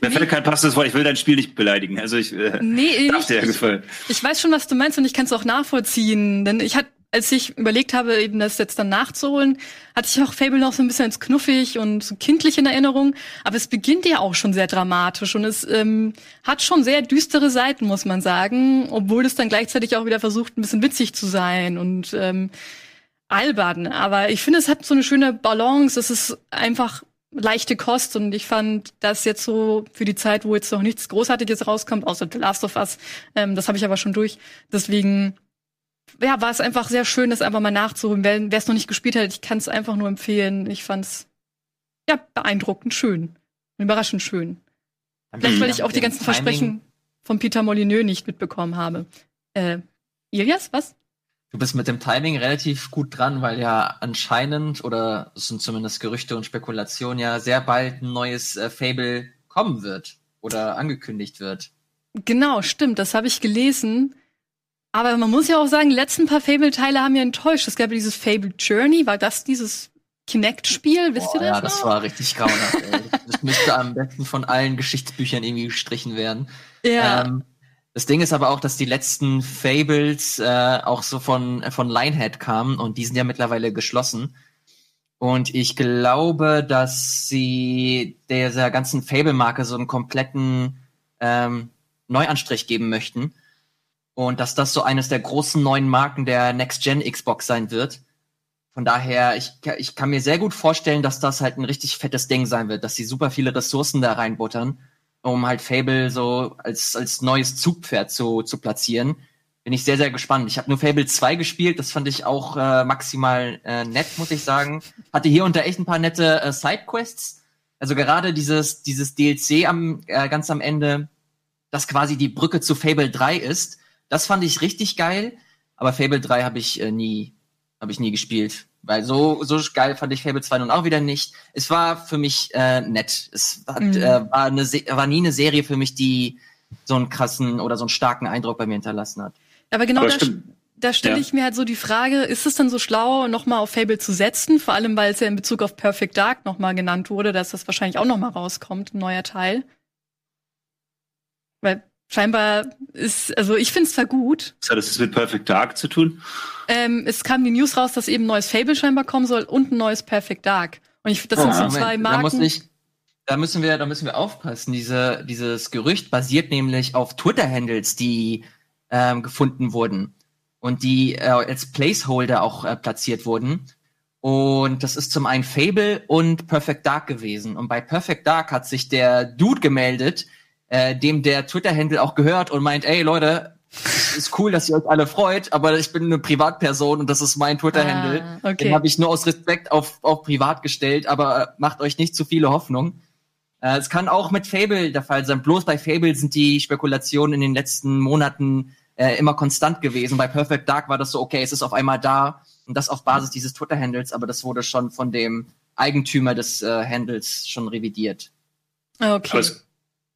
Mir fällt kein passendes Wort, ich will dein Spiel nicht beleidigen. Also ich äh, nee, darf dir ja gefallen. Ich, ich weiß schon, was du meinst und ich kann es auch nachvollziehen. Denn ich hatte als ich überlegt habe, eben das jetzt dann nachzuholen, hatte ich auch Fable noch so ein bisschen als knuffig und so kindlich in Erinnerung. Aber es beginnt ja auch schon sehr dramatisch und es ähm, hat schon sehr düstere Seiten, muss man sagen, obwohl es dann gleichzeitig auch wieder versucht, ein bisschen witzig zu sein und ähm, albern. Aber ich finde, es hat so eine schöne Balance. Es ist einfach leichte Kost und ich fand das jetzt so für die Zeit, wo jetzt noch nichts Großartiges rauskommt, außer The Last of Us, ähm, das habe ich aber schon durch. Deswegen ja, war es einfach sehr schön, das einfach mal nachzuholen. Wer es noch nicht gespielt hat, ich kann es einfach nur empfehlen. Ich fand's ja beeindruckend schön. Überraschend schön. Vielleicht, weil ich auch die ganzen Timing. Versprechen von Peter Molyneux nicht mitbekommen habe. Äh, Ilias, was? Du bist mit dem Timing relativ gut dran, weil ja anscheinend, oder es sind zumindest Gerüchte und Spekulationen, ja sehr bald ein neues äh, Fable kommen wird oder angekündigt wird. Genau, stimmt, das habe ich gelesen. Aber man muss ja auch sagen, die letzten paar Fable-Teile haben ja enttäuscht. Es gab ja dieses Fable Journey, war das dieses Kinect-Spiel, wisst ihr das? Ja, das noch? war richtig grauenhaft. das müsste am besten von allen Geschichtsbüchern irgendwie gestrichen werden. Ja. Ähm, das Ding ist aber auch, dass die letzten Fables äh, auch so von, von Lionhead kamen und die sind ja mittlerweile geschlossen. Und ich glaube, dass sie dieser ganzen Fable-Marke so einen kompletten ähm, Neuanstrich geben möchten und dass das so eines der großen neuen Marken der Next-Gen Xbox sein wird. Von daher, ich, ich kann mir sehr gut vorstellen, dass das halt ein richtig fettes Ding sein wird, dass sie super viele Ressourcen da reinbuttern, um halt Fable so als, als neues Zugpferd zu, zu platzieren. Bin ich sehr, sehr gespannt. Ich habe nur Fable 2 gespielt, das fand ich auch äh, maximal äh, nett, muss ich sagen. Hatte hier da echt ein paar nette äh, Sidequests. Also gerade dieses, dieses DLC am, äh, ganz am Ende, das quasi die Brücke zu Fable 3 ist das fand ich richtig geil, aber Fable 3 habe ich äh, nie, habe ich nie gespielt. Weil so, so geil fand ich Fable 2 nun auch wieder nicht. Es war für mich äh, nett. Es hat, mhm. äh, war, eine, war nie eine Serie für mich, die so einen krassen oder so einen starken Eindruck bei mir hinterlassen hat. Aber genau Aber da, da stelle ja. ich mir halt so die Frage, ist es dann so schlau, nochmal auf Fable zu setzen? Vor allem, weil es ja in Bezug auf Perfect Dark nochmal genannt wurde, dass das wahrscheinlich auch nochmal rauskommt, ein neuer Teil. Scheinbar ist, also ich finde es zwar gut. Was hat das mit Perfect Dark zu tun? Ähm, es kam die News raus, dass eben ein neues Fable scheinbar kommen soll und ein neues Perfect Dark. Und ich, das oh, sind so zwei Marken. Da, muss ich, da müssen wir, da müssen wir aufpassen. Diese, dieses Gerücht basiert nämlich auf Twitter-Handles, die ähm, gefunden wurden und die äh, als Placeholder auch äh, platziert wurden. Und das ist zum einen Fable und Perfect Dark gewesen. Und bei Perfect Dark hat sich der Dude gemeldet, äh, dem der Twitter-Handle auch gehört und meint, ey Leute, ist cool, dass ihr euch alle freut, aber ich bin eine Privatperson und das ist mein Twitter-Handle. Ah, okay. Den habe ich nur aus Respekt auf, auf privat gestellt, aber äh, macht euch nicht zu viele Hoffnung. Äh, es kann auch mit Fable der Fall sein. Bloß bei Fable sind die Spekulationen in den letzten Monaten äh, immer konstant gewesen. Bei Perfect Dark war das so, okay, es ist auf einmal da und das auf Basis dieses Twitter-Handles, aber das wurde schon von dem Eigentümer des äh, Handles schon revidiert. Okay. Aber es,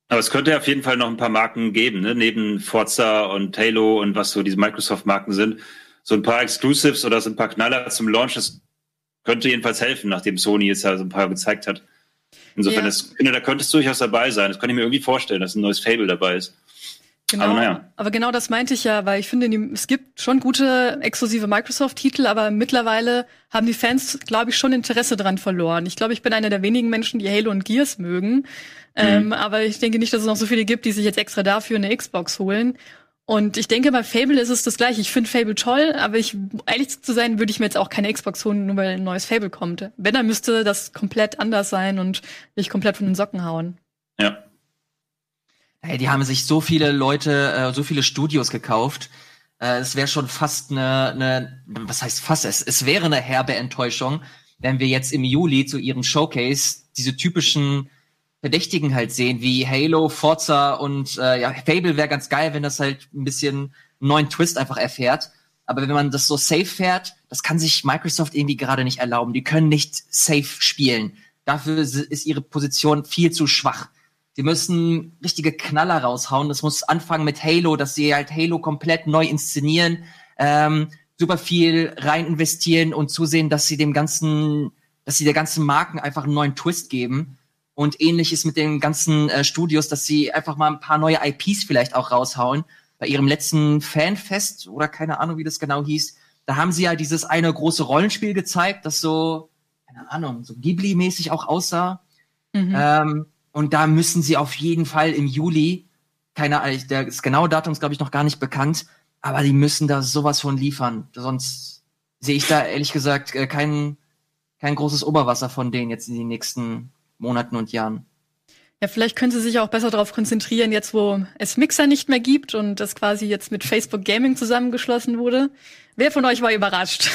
aber es könnte auf jeden Fall noch ein paar Marken geben, ne? neben Forza und Halo und was so diese Microsoft-Marken sind. So ein paar Exclusives oder so ein paar Knaller zum Launch, das könnte jedenfalls helfen, nachdem Sony jetzt ja so ein paar gezeigt hat. Insofern, ja. das, da könnte es durchaus dabei sein. Das kann ich mir irgendwie vorstellen, dass ein neues Fable dabei ist. Genau, aber, naja. aber genau das meinte ich ja, weil ich finde, es gibt schon gute exklusive Microsoft-Titel, aber mittlerweile haben die Fans, glaube ich, schon Interesse dran verloren. Ich glaube, ich bin einer der wenigen Menschen, die Halo und Gears mögen. Mhm. Ähm, aber ich denke nicht, dass es noch so viele gibt, die sich jetzt extra dafür eine Xbox holen. Und ich denke, bei Fable ist es das gleiche. Ich finde Fable toll, aber ich, ehrlich zu sein, würde ich mir jetzt auch keine Xbox holen, nur weil ein neues Fable kommt. Wenn, dann müsste das komplett anders sein und mich komplett von den Socken hauen. Ja. Hey, die haben sich so viele Leute, äh, so viele Studios gekauft. Äh, es wäre schon fast eine, eine, was heißt fast? Es, es wäre eine herbe Enttäuschung, wenn wir jetzt im Juli zu ihrem Showcase diese typischen Verdächtigen halt sehen, wie Halo, Forza und äh, ja, Fable wäre ganz geil, wenn das halt ein bisschen neuen Twist einfach erfährt. Aber wenn man das so safe fährt, das kann sich Microsoft irgendwie gerade nicht erlauben. Die können nicht safe spielen. Dafür ist ihre Position viel zu schwach. Sie müssen richtige Knaller raushauen. Das muss anfangen mit Halo, dass sie halt Halo komplett neu inszenieren, ähm, super viel rein investieren und zusehen, dass sie dem ganzen, dass sie der ganzen Marken einfach einen neuen Twist geben. Und ähnliches mit den ganzen äh, Studios, dass sie einfach mal ein paar neue IPs vielleicht auch raushauen. Bei ihrem letzten Fanfest oder keine Ahnung, wie das genau hieß, da haben sie ja dieses eine große Rollenspiel gezeigt, das so, keine Ahnung, so Ghibli-mäßig auch aussah. Mhm. Ähm, und da müssen sie auf jeden Fall im Juli, keine Ahnung, das genaue Datum ist, glaube ich, noch gar nicht bekannt, aber die müssen da sowas von liefern. Sonst sehe ich da ehrlich gesagt äh, kein, kein großes Oberwasser von denen jetzt in den nächsten Monaten und Jahren. Ja, vielleicht können sie sich auch besser darauf konzentrieren, jetzt wo es Mixer nicht mehr gibt und das quasi jetzt mit Facebook Gaming zusammengeschlossen wurde. Wer von euch war überrascht?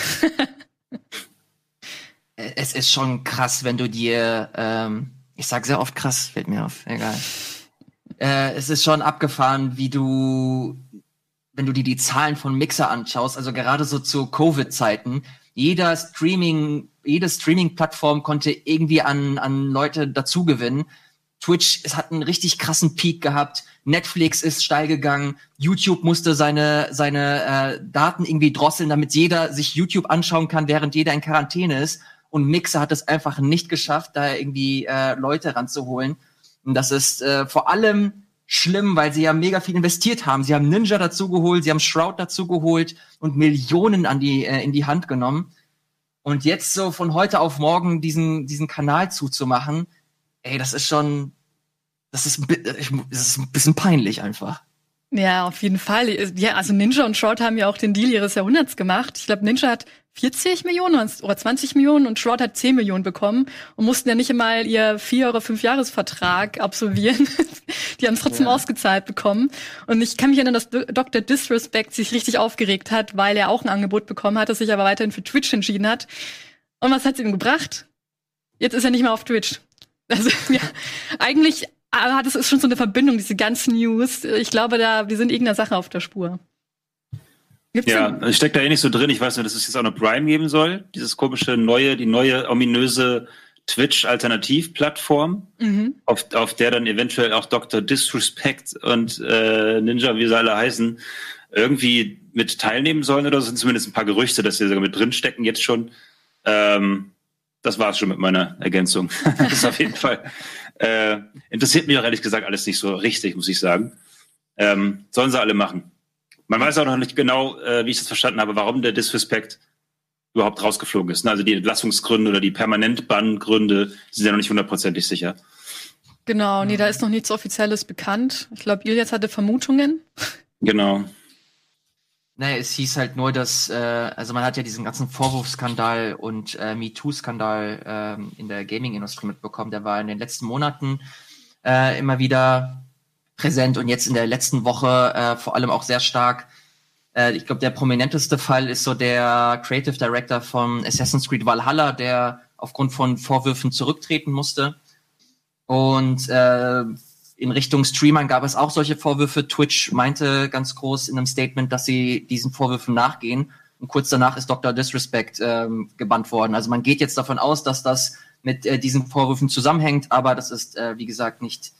es ist schon krass, wenn du dir ähm, ich sag sehr oft krass, fällt mir auf. Egal. äh, es ist schon abgefahren, wie du, wenn du dir die Zahlen von Mixer anschaust, also gerade so zu Covid-Zeiten, jeder Streaming, jede Streaming-Plattform konnte irgendwie an, an Leute dazugewinnen. Twitch, es hat einen richtig krassen Peak gehabt. Netflix ist steil gegangen. YouTube musste seine, seine äh, Daten irgendwie drosseln, damit jeder sich YouTube anschauen kann, während jeder in Quarantäne ist. Und Mixer hat es einfach nicht geschafft, da irgendwie äh, Leute ranzuholen. Und das ist äh, vor allem schlimm, weil sie ja mega viel investiert haben. Sie haben Ninja dazu geholt, sie haben Shroud dazu geholt und Millionen an die, äh, in die Hand genommen. Und jetzt so von heute auf morgen diesen, diesen Kanal zuzumachen, ey, das ist schon, das ist, das ist ein bisschen peinlich einfach. Ja, auf jeden Fall. Ja, also Ninja und Shroud haben ja auch den Deal ihres Jahrhunderts gemacht. Ich glaube, Ninja hat 40 Millionen oder 20 Millionen und Shroud hat 10 Millionen bekommen und mussten ja nicht einmal ihr vier oder fünf Jahresvertrag absolvieren. Die haben es trotzdem ja. ausgezahlt bekommen. Und ich kann mich erinnern, dass Dr. Disrespect sich richtig aufgeregt hat, weil er auch ein Angebot bekommen hat, das sich aber weiterhin für Twitch entschieden hat. Und was hat's ihm gebracht? Jetzt ist er nicht mehr auf Twitch. Also ja, eigentlich aber das ist schon so eine Verbindung, diese ganzen News. Ich glaube, da, wir sind irgendeiner Sache auf der Spur. Gibt's ja, ich stecke da eh nicht so drin. Ich weiß nur, dass es jetzt auch noch Prime geben soll. Dieses komische neue, die neue ominöse Twitch-Alternativ-Plattform, mhm. auf, auf der dann eventuell auch Dr. Disrespect und äh, Ninja, wie sie alle heißen, irgendwie mit teilnehmen sollen oder sind zumindest ein paar Gerüchte, dass sie sogar mit drinstecken jetzt schon. Ähm, das war's schon mit meiner Ergänzung. das ist auf jeden Fall äh, interessiert mich auch ehrlich gesagt alles nicht so richtig, muss ich sagen. Ähm, sollen sie alle machen. Man weiß auch noch nicht genau, äh, wie ich das verstanden habe, warum der Disrespect überhaupt rausgeflogen ist. Also die Entlassungsgründe oder die Permanentbanngründe sind ja noch nicht hundertprozentig sicher. Genau, nee, da ist noch nichts Offizielles bekannt. Ich glaube, Ilias hatte Vermutungen. Genau. Nee, es hieß halt nur, dass, äh, also man hat ja diesen ganzen Vorwurfsskandal und äh, MeToo-Skandal ähm, in der Gaming-Industrie mitbekommen. Der war in den letzten Monaten äh, immer wieder präsent und jetzt in der letzten Woche äh, vor allem auch sehr stark. Äh, ich glaube, der prominenteste Fall ist so der Creative Director von Assassin's Creed Valhalla, der aufgrund von Vorwürfen zurücktreten musste. Und äh, in Richtung Streamern gab es auch solche Vorwürfe. Twitch meinte ganz groß in einem Statement, dass sie diesen Vorwürfen nachgehen. Und kurz danach ist Dr. Disrespect ähm, gebannt worden. Also man geht jetzt davon aus, dass das mit äh, diesen Vorwürfen zusammenhängt, aber das ist, äh, wie gesagt, nicht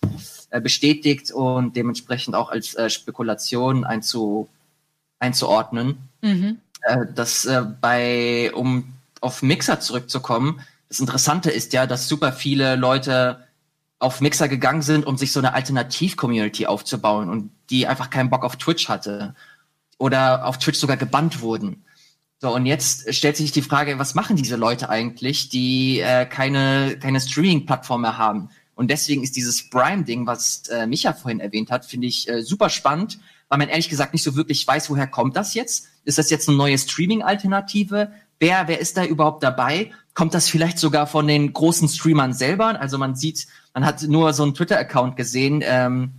äh, bestätigt und dementsprechend auch als äh, Spekulation einzu, einzuordnen. Mhm. Äh, dass äh, bei, um auf Mixer zurückzukommen, das Interessante ist ja, dass super viele Leute auf Mixer gegangen sind, um sich so eine Alternativ-Community aufzubauen und die einfach keinen Bock auf Twitch hatte oder auf Twitch sogar gebannt wurden. So, und jetzt stellt sich die Frage, was machen diese Leute eigentlich, die äh, keine, keine Streaming-Plattform mehr haben? Und deswegen ist dieses Prime-Ding, was äh, Micha vorhin erwähnt hat, finde ich äh, super spannend, weil man ehrlich gesagt nicht so wirklich weiß, woher kommt das jetzt? Ist das jetzt eine neue Streaming-Alternative? Wer, wer ist da überhaupt dabei? Kommt das vielleicht sogar von den großen Streamern selber? Also man sieht man hat nur so einen Twitter-Account gesehen, ähm,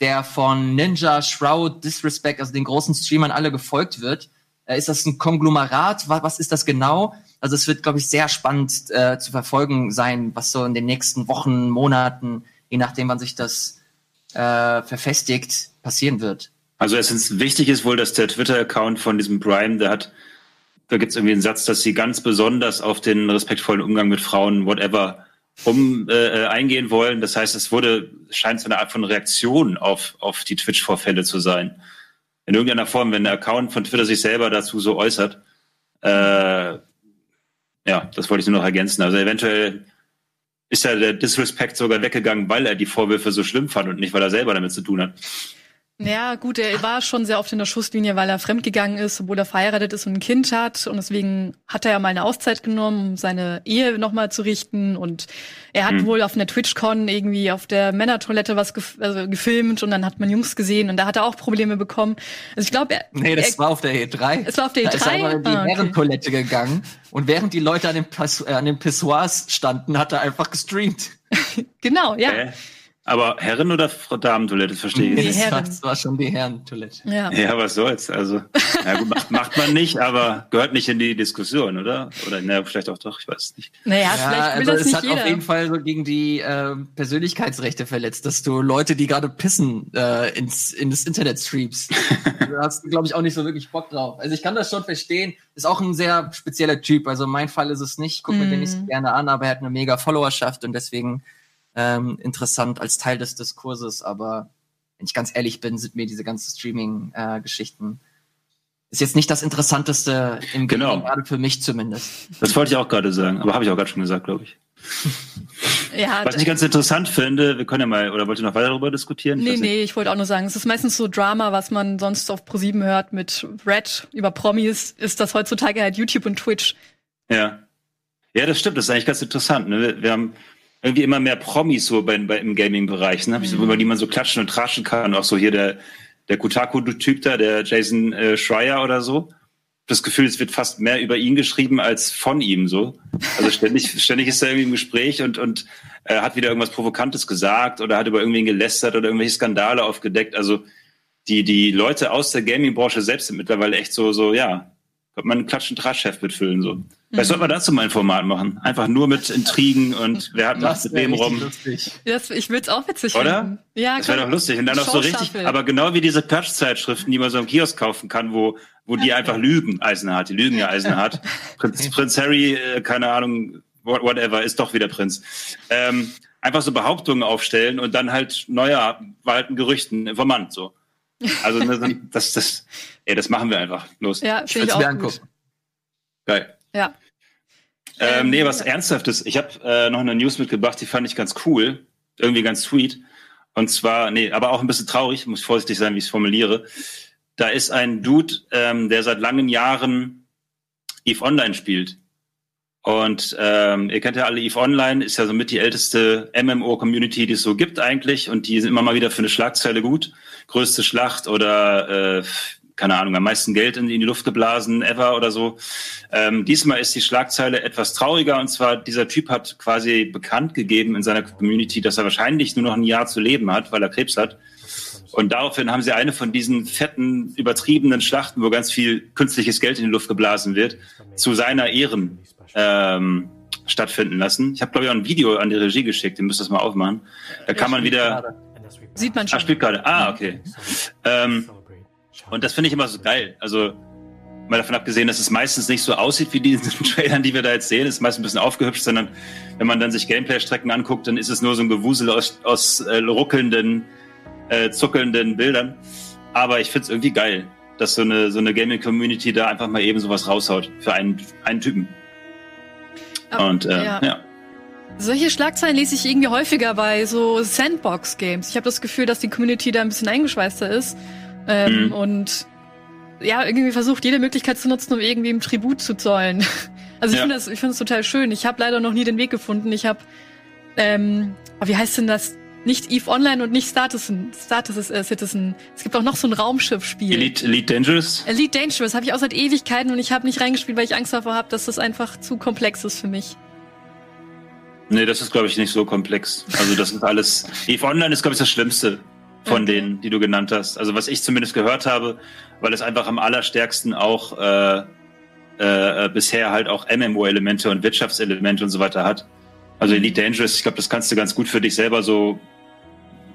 der von Ninja, Shroud, Disrespect, also den großen Streamern alle gefolgt wird. Äh, ist das ein Konglomerat? Was, was ist das genau? Also es wird, glaube ich, sehr spannend äh, zu verfolgen sein, was so in den nächsten Wochen, Monaten, je nachdem, wann sich das äh, verfestigt, passieren wird. Also ist wichtig ist wohl, dass der Twitter-Account von diesem Prime, der hat, da gibt es irgendwie einen Satz, dass sie ganz besonders auf den respektvollen Umgang mit Frauen, whatever, um äh, äh, eingehen wollen. Das heißt, es wurde, scheint so eine Art von Reaktion auf, auf die Twitch-Vorfälle zu sein. In irgendeiner Form, wenn der Account von Twitter sich selber dazu so äußert. Äh, ja, das wollte ich nur noch ergänzen. Also eventuell ist ja der Disrespect sogar weggegangen, weil er die Vorwürfe so schlimm fand und nicht, weil er selber damit zu tun hat. Ja, gut, er war schon sehr oft in der Schusslinie, weil er fremdgegangen ist, obwohl er verheiratet ist und ein Kind hat. Und deswegen hat er ja mal eine Auszeit genommen, um seine Ehe nochmal zu richten. Und er hat mhm. wohl auf einer TwitchCon irgendwie auf der Männertoilette was gef also gefilmt und dann hat man Jungs gesehen und da hat er auch Probleme bekommen. Also ich glaube, er. Nee, das er, war auf der E3. Es war auf der E3. Da ist er in die ah, okay. Herrentoilette gegangen und während die Leute an den, Pass äh, an den Pissoirs standen, hat er einfach gestreamt. genau, ja. Äh. Aber Herren- oder Damentoilette, verstehe ich nee, nicht. Herren. Das war schon die Herrentoilette. Ja. ja, was soll's. Also, ja gut, macht, macht man nicht, aber gehört nicht in die Diskussion, oder? Oder na, vielleicht auch doch, ich weiß es nicht. Naja, ja, vielleicht will also das es nicht hat jeder. auf jeden Fall so gegen die äh, Persönlichkeitsrechte verletzt, dass du Leute, die gerade pissen, äh, ins, in das Internet streamst. da hast du, glaube ich, auch nicht so wirklich Bock drauf. Also ich kann das schon verstehen. Ist auch ein sehr spezieller Typ. Also mein Fall ist es nicht. Guck mir mm. den nicht so gerne an, aber er hat eine mega Followerschaft und deswegen ähm, interessant als Teil des Diskurses, aber wenn ich ganz ehrlich bin, sind mir diese ganzen Streaming-Geschichten äh, ist jetzt nicht das Interessanteste im genau. Gaming, gerade für mich zumindest. Das wollte ich auch gerade sagen, aber habe ich auch gerade schon gesagt, glaube ich. ja, Was ich ganz interessant finde, wir können ja mal, oder wollt ihr noch weiter darüber diskutieren? Nee, nee, ich wollte auch nur sagen, es ist meistens so Drama, was man sonst auf ProSieben hört mit Red über Promis, ist das heutzutage halt YouTube und Twitch. Ja. Ja, das stimmt, das ist eigentlich ganz interessant. Ne? Wir haben irgendwie immer mehr Promis so bei, bei im Gaming-Bereich, ne? Mhm. So, über die man so klatschen und traschen kann. Auch so hier der, der Kotaku-Typ da, der Jason äh, Schreier oder so. Das Gefühl, es wird fast mehr über ihn geschrieben als von ihm so. Also ständig, ständig ist er irgendwie im Gespräch und, und äh, hat wieder irgendwas Provokantes gesagt oder hat über irgendwen gelästert oder irgendwelche Skandale aufgedeckt. Also die, die Leute aus der Gaming-Branche selbst sind mittlerweile echt so, so, ja, könnte man einen Klatschen Trash-Heft mitfüllen, so. Vielleicht sollte man dazu mal ein Format machen. Einfach nur mit Intrigen und wer hat was mit wem rum. Das, ich würde es auch witzig Oder? finden. Ja, das wäre doch lustig. Und dann auch so richtig, aber genau wie diese Klatschzeitschriften, die man so im Kiosk kaufen kann, wo, wo die einfach lügen, Eisenhardt. Die lügen ja Eisenhardt. Prinz, Prinz Harry, äh, keine Ahnung, whatever, ist doch wieder Prinz. Ähm, einfach so Behauptungen aufstellen und dann halt neuer walten Gerüchten, Informant, so. Also, ne, das, das, ey, das machen wir einfach. Los. Ja, ich auch gut. Angucken. Geil. Ja. Ähm, nee, was Ernsthaftes. Ich habe äh, noch eine News mitgebracht, die fand ich ganz cool, irgendwie ganz sweet. Und zwar, nee, aber auch ein bisschen traurig, muss vorsichtig sein, wie ich es formuliere. Da ist ein Dude, ähm, der seit langen Jahren EVE Online spielt. Und ähm, ihr kennt ja alle EVE Online, ist ja somit die älteste MMO-Community, die es so gibt eigentlich. Und die sind immer mal wieder für eine Schlagzeile gut. Größte Schlacht oder äh, keine Ahnung, am meisten Geld in, in die Luft geblasen ever oder so. Ähm, diesmal ist die Schlagzeile etwas trauriger und zwar dieser Typ hat quasi bekannt gegeben in seiner Community, dass er wahrscheinlich nur noch ein Jahr zu leben hat, weil er Krebs hat. Und daraufhin haben sie eine von diesen fetten, übertriebenen Schlachten, wo ganz viel künstliches Geld in die Luft geblasen wird, zu seiner Ehren ähm, stattfinden lassen. Ich habe, glaube ich, auch ein Video an die Regie geschickt, den müsst ihr das mal aufmachen. Da kann man wieder. Sieht man schon. Ah, spielt gerade. Ah, okay. Ähm, und das finde ich immer so geil. Also mal davon abgesehen, dass es meistens nicht so aussieht wie diese Trailern, die wir da jetzt sehen, ist meistens ein bisschen aufgehübscht, sondern wenn man dann sich Gameplay-Strecken anguckt, dann ist es nur so ein Gewusel aus, aus äh, ruckelnden, äh, zuckelnden Bildern. Aber ich finde es irgendwie geil, dass so eine, so eine Gaming-Community da einfach mal eben sowas raushaut für einen, einen Typen. Oh, Und äh, ja. ja. Solche Schlagzeilen lese ich irgendwie häufiger bei so Sandbox-Games. Ich habe das Gefühl, dass die Community da ein bisschen eingeschweißter ist ähm, mhm. Und ja, irgendwie versucht, jede Möglichkeit zu nutzen, um irgendwie im Tribut zu zollen. Also ich ja. finde das, ich finde das total schön. Ich habe leider noch nie den Weg gefunden. Ich habe, ähm, wie heißt denn das? Nicht Eve Online und nicht Status, Status äh, Citizen. Es gibt auch noch so ein Raumschiff-Spiel. Elite, Elite Dangerous? Elite Dangerous habe ich auch seit Ewigkeiten und ich habe nicht reingespielt, weil ich Angst davor habe, dass das einfach zu komplex ist für mich. Nee, das ist, glaube ich, nicht so komplex. Also das ist alles. Eve Online ist, glaube ich, das Schlimmste von okay. denen, die du genannt hast. Also was ich zumindest gehört habe, weil es einfach am allerstärksten auch äh, äh, äh bisher halt auch MMO-Elemente und Wirtschaftselemente und so weiter hat. Also. Elite Dangerous, ich glaube, das kannst du ganz gut für dich selber so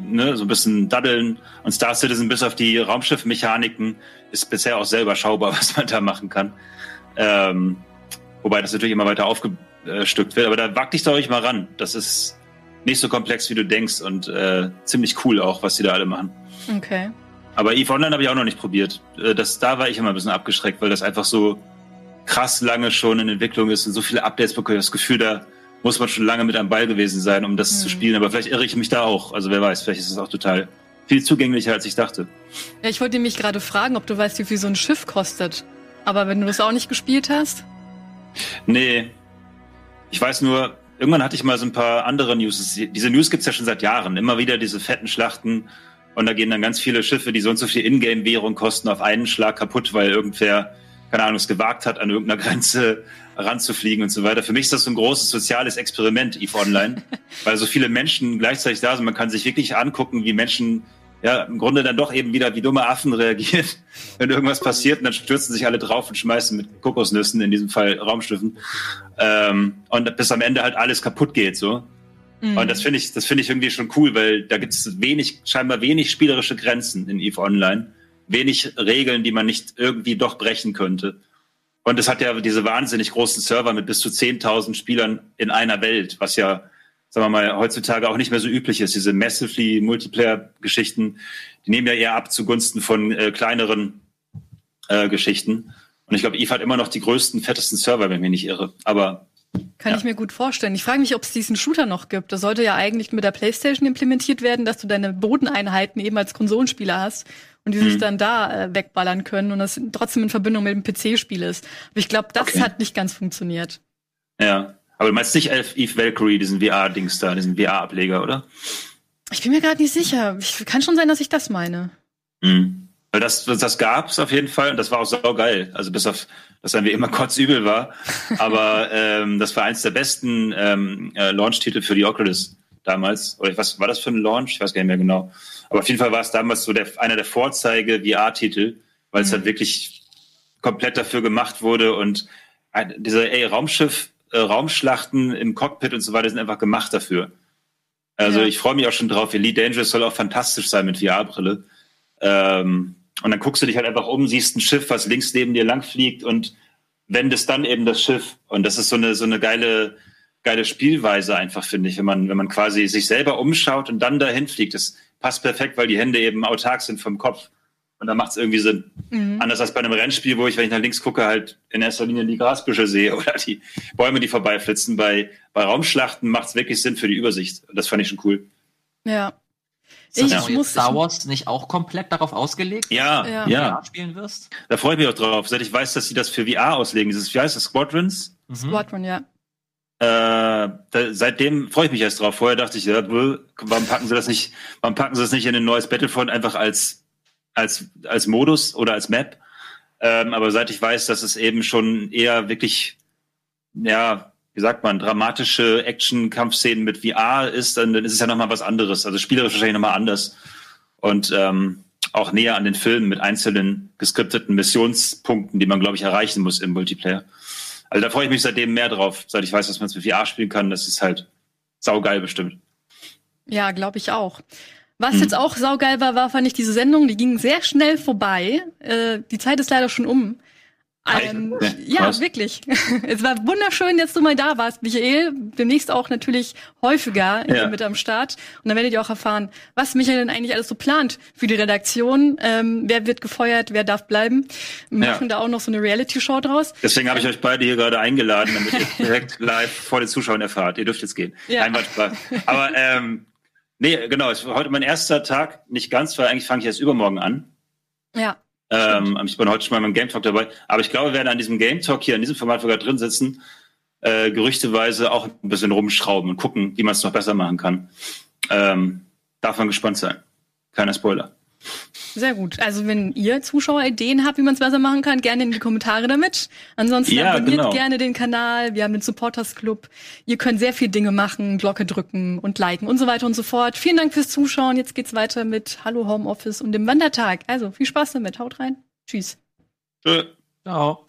ne, so ein bisschen daddeln. Und Star Citizen bis auf die Raumschiffmechaniken ist bisher auch selber schaubar, was man da machen kann. Ähm, wobei das natürlich immer weiter aufgestückt wird. Aber da wag dich doch ruhig mal ran. Das ist nicht so komplex, wie du denkst und äh, ziemlich cool auch, was die da alle machen. Okay. Aber EVE Online habe ich auch noch nicht probiert. Äh, das, da war ich immer ein bisschen abgeschreckt, weil das einfach so krass lange schon in Entwicklung ist und so viele Updates bekommen. Das Gefühl, da muss man schon lange mit am Ball gewesen sein, um das mhm. zu spielen. Aber vielleicht irre ich mich da auch. Also wer weiß, vielleicht ist es auch total viel zugänglicher, als ich dachte. Ja, ich wollte mich gerade fragen, ob du weißt, wie viel so ein Schiff kostet. Aber wenn du das auch nicht gespielt hast? Nee. Ich weiß nur, irgendwann hatte ich mal so ein paar andere News. Diese News gibt's ja schon seit Jahren. Immer wieder diese fetten Schlachten. Und da gehen dann ganz viele Schiffe, die so und so viel Ingame-Währung kosten, auf einen Schlag kaputt, weil irgendwer, keine Ahnung, es gewagt hat, an irgendeiner Grenze ranzufliegen und so weiter. Für mich ist das so ein großes soziales Experiment, EVE Online, weil so viele Menschen gleichzeitig da sind. Man kann sich wirklich angucken, wie Menschen ja, im Grunde dann doch eben wieder wie dumme Affen reagieren, wenn irgendwas passiert und dann stürzen sich alle drauf und schmeißen mit Kokosnüssen, in diesem Fall Raumschiffen, ähm, und bis am Ende halt alles kaputt geht, so. Mhm. Und das finde ich, das finde ich irgendwie schon cool, weil da gibt es wenig, scheinbar wenig spielerische Grenzen in EVE Online, wenig Regeln, die man nicht irgendwie doch brechen könnte. Und es hat ja diese wahnsinnig großen Server mit bis zu 10.000 Spielern in einer Welt, was ja sagen wir mal, heutzutage auch nicht mehr so üblich ist. Diese massively Multiplayer-Geschichten, die nehmen ja eher ab zugunsten von äh, kleineren äh, Geschichten. Und ich glaube, Eve hat immer noch die größten, fettesten Server, wenn ich mich nicht irre. Aber kann ja. ich mir gut vorstellen. Ich frage mich, ob es diesen Shooter noch gibt. Das sollte ja eigentlich mit der PlayStation implementiert werden, dass du deine Bodeneinheiten eben als Konsolenspieler hast und die mhm. sich dann da äh, wegballern können und das trotzdem in Verbindung mit dem PC-Spiel ist. Aber ich glaube, das okay. hat nicht ganz funktioniert. Ja, aber du meinst nicht Eve Valkyrie, diesen VR-Dings da, diesen VR-Ableger, oder? Ich bin mir gerade nicht sicher. Ich, kann schon sein, dass ich das meine. Mhm. Das, das, das gab's auf jeden Fall und das war auch so geil. Also bis auf, dass dann wie immer kotzübel war. Aber ähm, das war eins der besten ähm, äh, Launch-Titel für die Oculus damals. Oder was war das für ein Launch? Ich weiß gar nicht mehr genau. Aber auf jeden Fall war es damals so der, einer der Vorzeige-VR-Titel, weil mhm. es halt wirklich komplett dafür gemacht wurde und ein, dieser ey, Raumschiff äh, Raumschlachten im Cockpit und so weiter sind einfach gemacht dafür. Also ja. ich freue mich auch schon drauf. Elite Dangerous soll auch fantastisch sein mit VR-Brille. Ähm, und dann guckst du dich halt einfach um, siehst ein Schiff, was links neben dir langfliegt und wendest dann eben das Schiff. Und das ist so eine, so eine geile, geile Spielweise einfach, finde ich, wenn man, wenn man quasi sich selber umschaut und dann dahin fliegt. Das passt perfekt, weil die Hände eben autark sind vom Kopf. Und da macht es irgendwie Sinn. Mhm. Anders als bei einem Rennspiel, wo ich, wenn ich nach links gucke, halt in erster Linie die Grasbüsche sehe oder die Bäume, die vorbeiflitzen. Bei, bei Raumschlachten macht es wirklich Sinn für die Übersicht. Das fand ich schon cool. Ja. Ist ich muss Star Wars nicht auch komplett darauf ausgelegt? Ja, ja. ja. spielen wirst? Da freue ich mich auch drauf, seit ich weiß, dass sie das für VR auslegen. Dieses, wie heißt das, Squadrons? Mhm. Squadron, ja. Äh, da, seitdem freue ich mich erst drauf. Vorher dachte ich, ja, warum packen sie das nicht, warum packen sie das nicht in ein neues Battlefront einfach als, als, als Modus oder als Map? Ähm, aber seit ich weiß, dass es eben schon eher wirklich, ja, wie sagt man, dramatische Action-Kampfszenen mit VR ist, dann, dann ist es ja nochmal was anderes. Also spielerisch wahrscheinlich nochmal anders. Und ähm, auch näher an den Filmen mit einzelnen geskripteten Missionspunkten, die man, glaube ich, erreichen muss im Multiplayer. Also da freue ich mich seitdem mehr drauf, seit ich weiß, dass man es mit VR spielen kann. Das ist halt saugeil bestimmt. Ja, glaube ich auch. Was mhm. jetzt auch saugeil war, war, fand ich diese Sendung, die ging sehr schnell vorbei. Äh, die Zeit ist leider schon um. Ähm, ja, Was? wirklich. es war wunderschön, dass du mal da warst, Michael. Demnächst auch natürlich häufiger ja. mit am Start. Und dann werdet ihr auch erfahren, was Michael denn eigentlich alles so plant für die Redaktion. Ähm, wer wird gefeuert, wer darf bleiben. Wir machen ja. da auch noch so eine Reality-Show draus. Deswegen habe ich euch beide hier gerade eingeladen, damit ihr direkt live vor den Zuschauern erfahrt. Ihr dürft jetzt gehen. Ja. Einmal Spaß. Aber ähm, nee, genau, es war heute mein erster Tag, nicht ganz, weil eigentlich fange ich erst übermorgen an. Ja. Ähm, ich bin heute schon mal beim Game Talk dabei. Aber ich glaube, wir werden an diesem Game Talk hier, in diesem Format, wir drin sitzen, äh, gerüchteweise auch ein bisschen rumschrauben und gucken, wie man es noch besser machen kann. Ähm, darf man gespannt sein. Keiner Spoiler. Sehr gut. Also wenn ihr Zuschauer Ideen habt, wie man es besser machen kann, gerne in die Kommentare damit. Ansonsten ja, abonniert genau. gerne den Kanal. Wir haben den Supporters Club. Ihr könnt sehr viel Dinge machen, Glocke drücken und liken und so weiter und so fort. Vielen Dank fürs Zuschauen. Jetzt geht's weiter mit Hallo Homeoffice und dem Wandertag. Also viel Spaß damit. Haut rein. Tschüss. Tschö. Ciao.